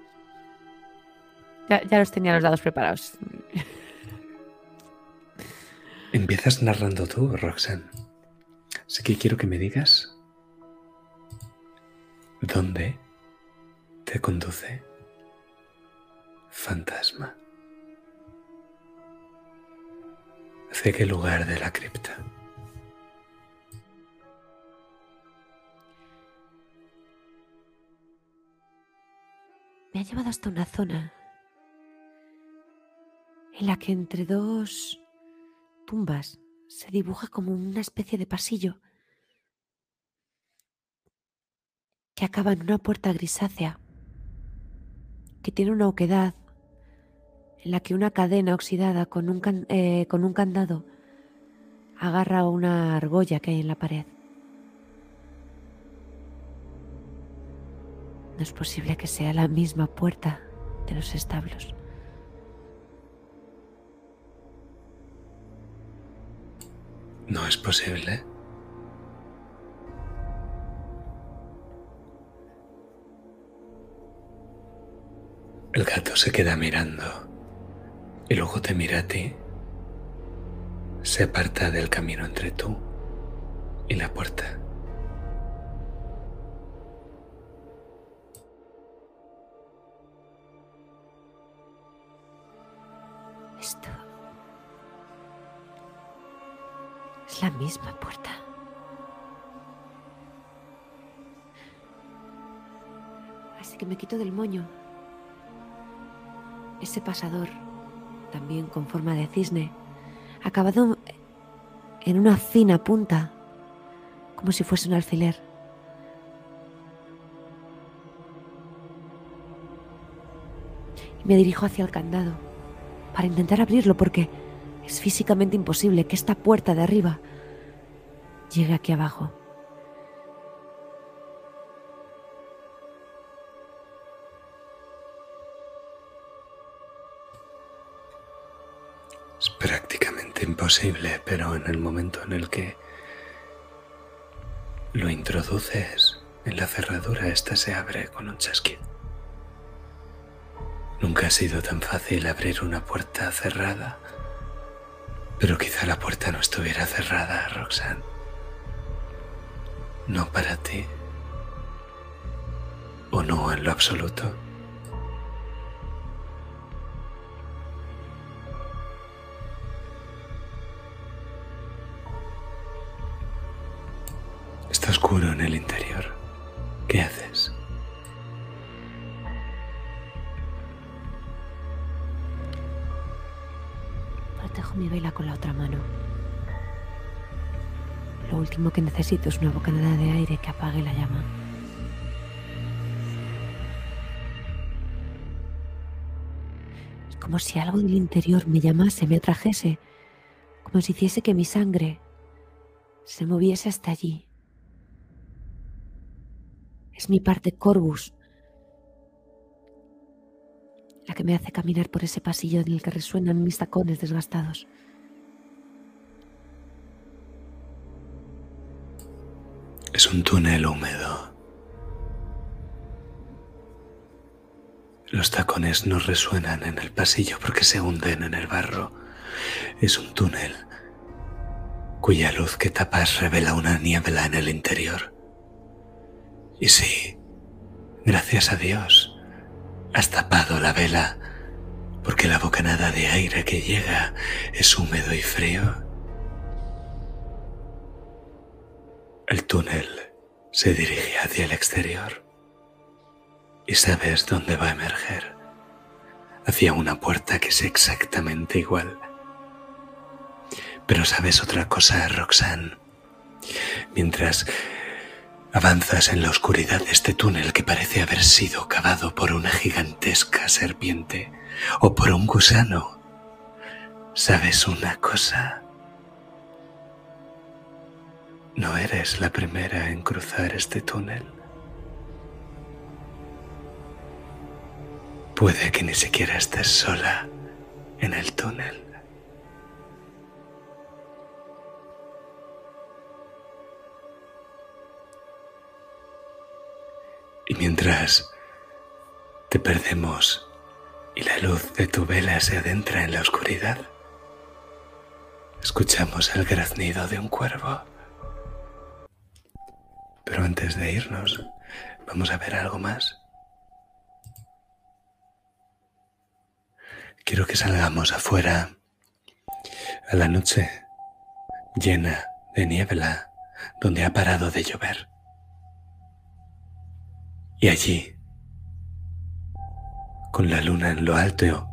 Ya, ya los tenía los dados preparados. Empiezas narrando tú, Roxanne. Así que quiero que me digas dónde te conduce fantasma. ¿Hacia qué lugar de la cripta? Me ha llevado hasta una zona en la que entre dos tumbas se dibuja como una especie de pasillo que acaba en una puerta grisácea que tiene una oquedad en la que una cadena oxidada con un, eh, con un candado agarra una argolla que hay en la pared. No es posible que sea la misma puerta de los establos. No es posible. El gato se queda mirando y luego te mira a ti. Se aparta del camino entre tú y la puerta. Esto es la misma puerta. Así que me quito del moño ese pasador, también con forma de cisne, acabado en una fina punta, como si fuese un alfiler. Y me dirijo hacia el candado para intentar abrirlo porque es físicamente imposible que esta puerta de arriba llegue aquí abajo. Es prácticamente imposible, pero en el momento en el que lo introduces en la cerradura, esta se abre con un chasquido. Nunca ha sido tan fácil abrir una puerta cerrada, pero quizá la puerta no estuviera cerrada, Roxanne. No para ti. O no en lo absoluto. Está oscuro en el interior. ¿Qué haces? Mi vela con la otra mano. Lo último que necesito es una bocanada de aire que apague la llama. Es como si algo del interior me llamase, me atrajese, como si hiciese que mi sangre se moviese hasta allí. Es mi parte Corvus que me hace caminar por ese pasillo en el que resuenan mis tacones desgastados. Es un túnel húmedo. Los tacones no resuenan en el pasillo porque se hunden en el barro. Es un túnel cuya luz que tapas revela una niebla en el interior. Y sí, gracias a Dios, has tapado la vela porque la bocanada de aire que llega es húmedo y frío. El túnel se dirige hacia el exterior y sabes dónde va a emerger, hacia una puerta que es exactamente igual. Pero sabes otra cosa, Roxanne. Mientras avanzas en la oscuridad de este túnel que parece haber sido cavado por una gigantesca serpiente o por un gusano, sabes una cosa. No eres la primera en cruzar este túnel. Puede que ni siquiera estés sola en el túnel. Y mientras te perdemos y la luz de tu vela se adentra en la oscuridad, escuchamos el graznido de un cuervo. Pero antes de irnos, vamos a ver algo más. Quiero que salgamos afuera a la noche llena de niebla donde ha parado de llover. Y allí, con la luna en lo alto,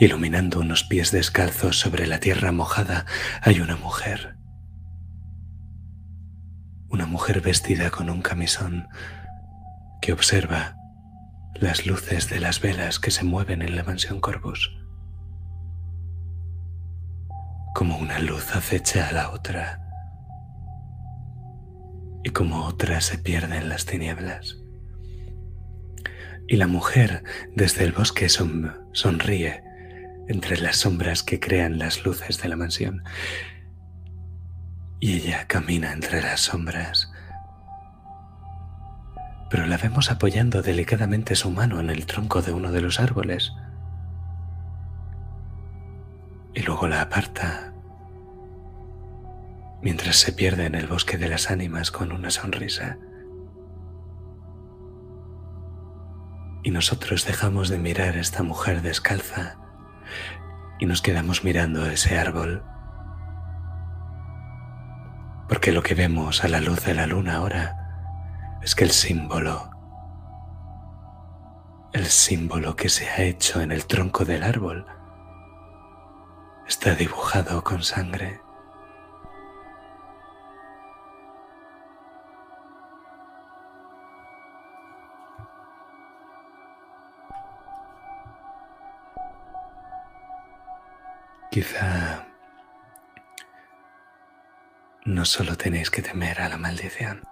iluminando unos pies descalzos sobre la tierra mojada, hay una mujer. Una mujer vestida con un camisón que observa las luces de las velas que se mueven en la mansión Corvus. Como una luz acecha a la otra y como otra se pierde en las tinieblas. Y la mujer desde el bosque son- sonríe entre las sombras que crean las luces de la mansión. Y ella camina entre las sombras. Pero la vemos apoyando delicadamente su mano en el tronco de uno de los árboles. Y luego la aparta mientras se pierde en el bosque de las ánimas con una sonrisa. Y nosotros dejamos de mirar a esta mujer descalza y nos quedamos mirando a ese árbol. Porque lo que vemos a la luz de la luna ahora es que el símbolo, el símbolo que se ha hecho en el tronco del árbol, está dibujado con sangre. Quizá no solo tenéis que temer a la maldición.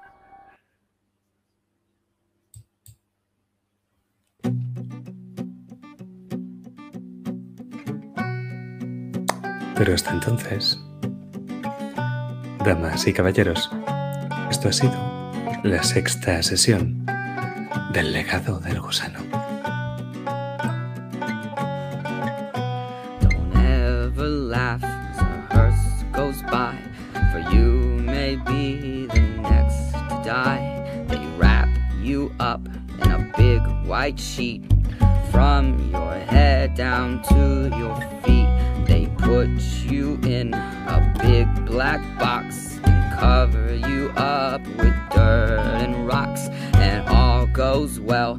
Pero hasta entonces, damas y caballeros, esto ha sido la sexta sesión del legado del gusano. White sheet from your head down to your feet. They put you in a big black box and cover you up with dirt and rocks, and all goes well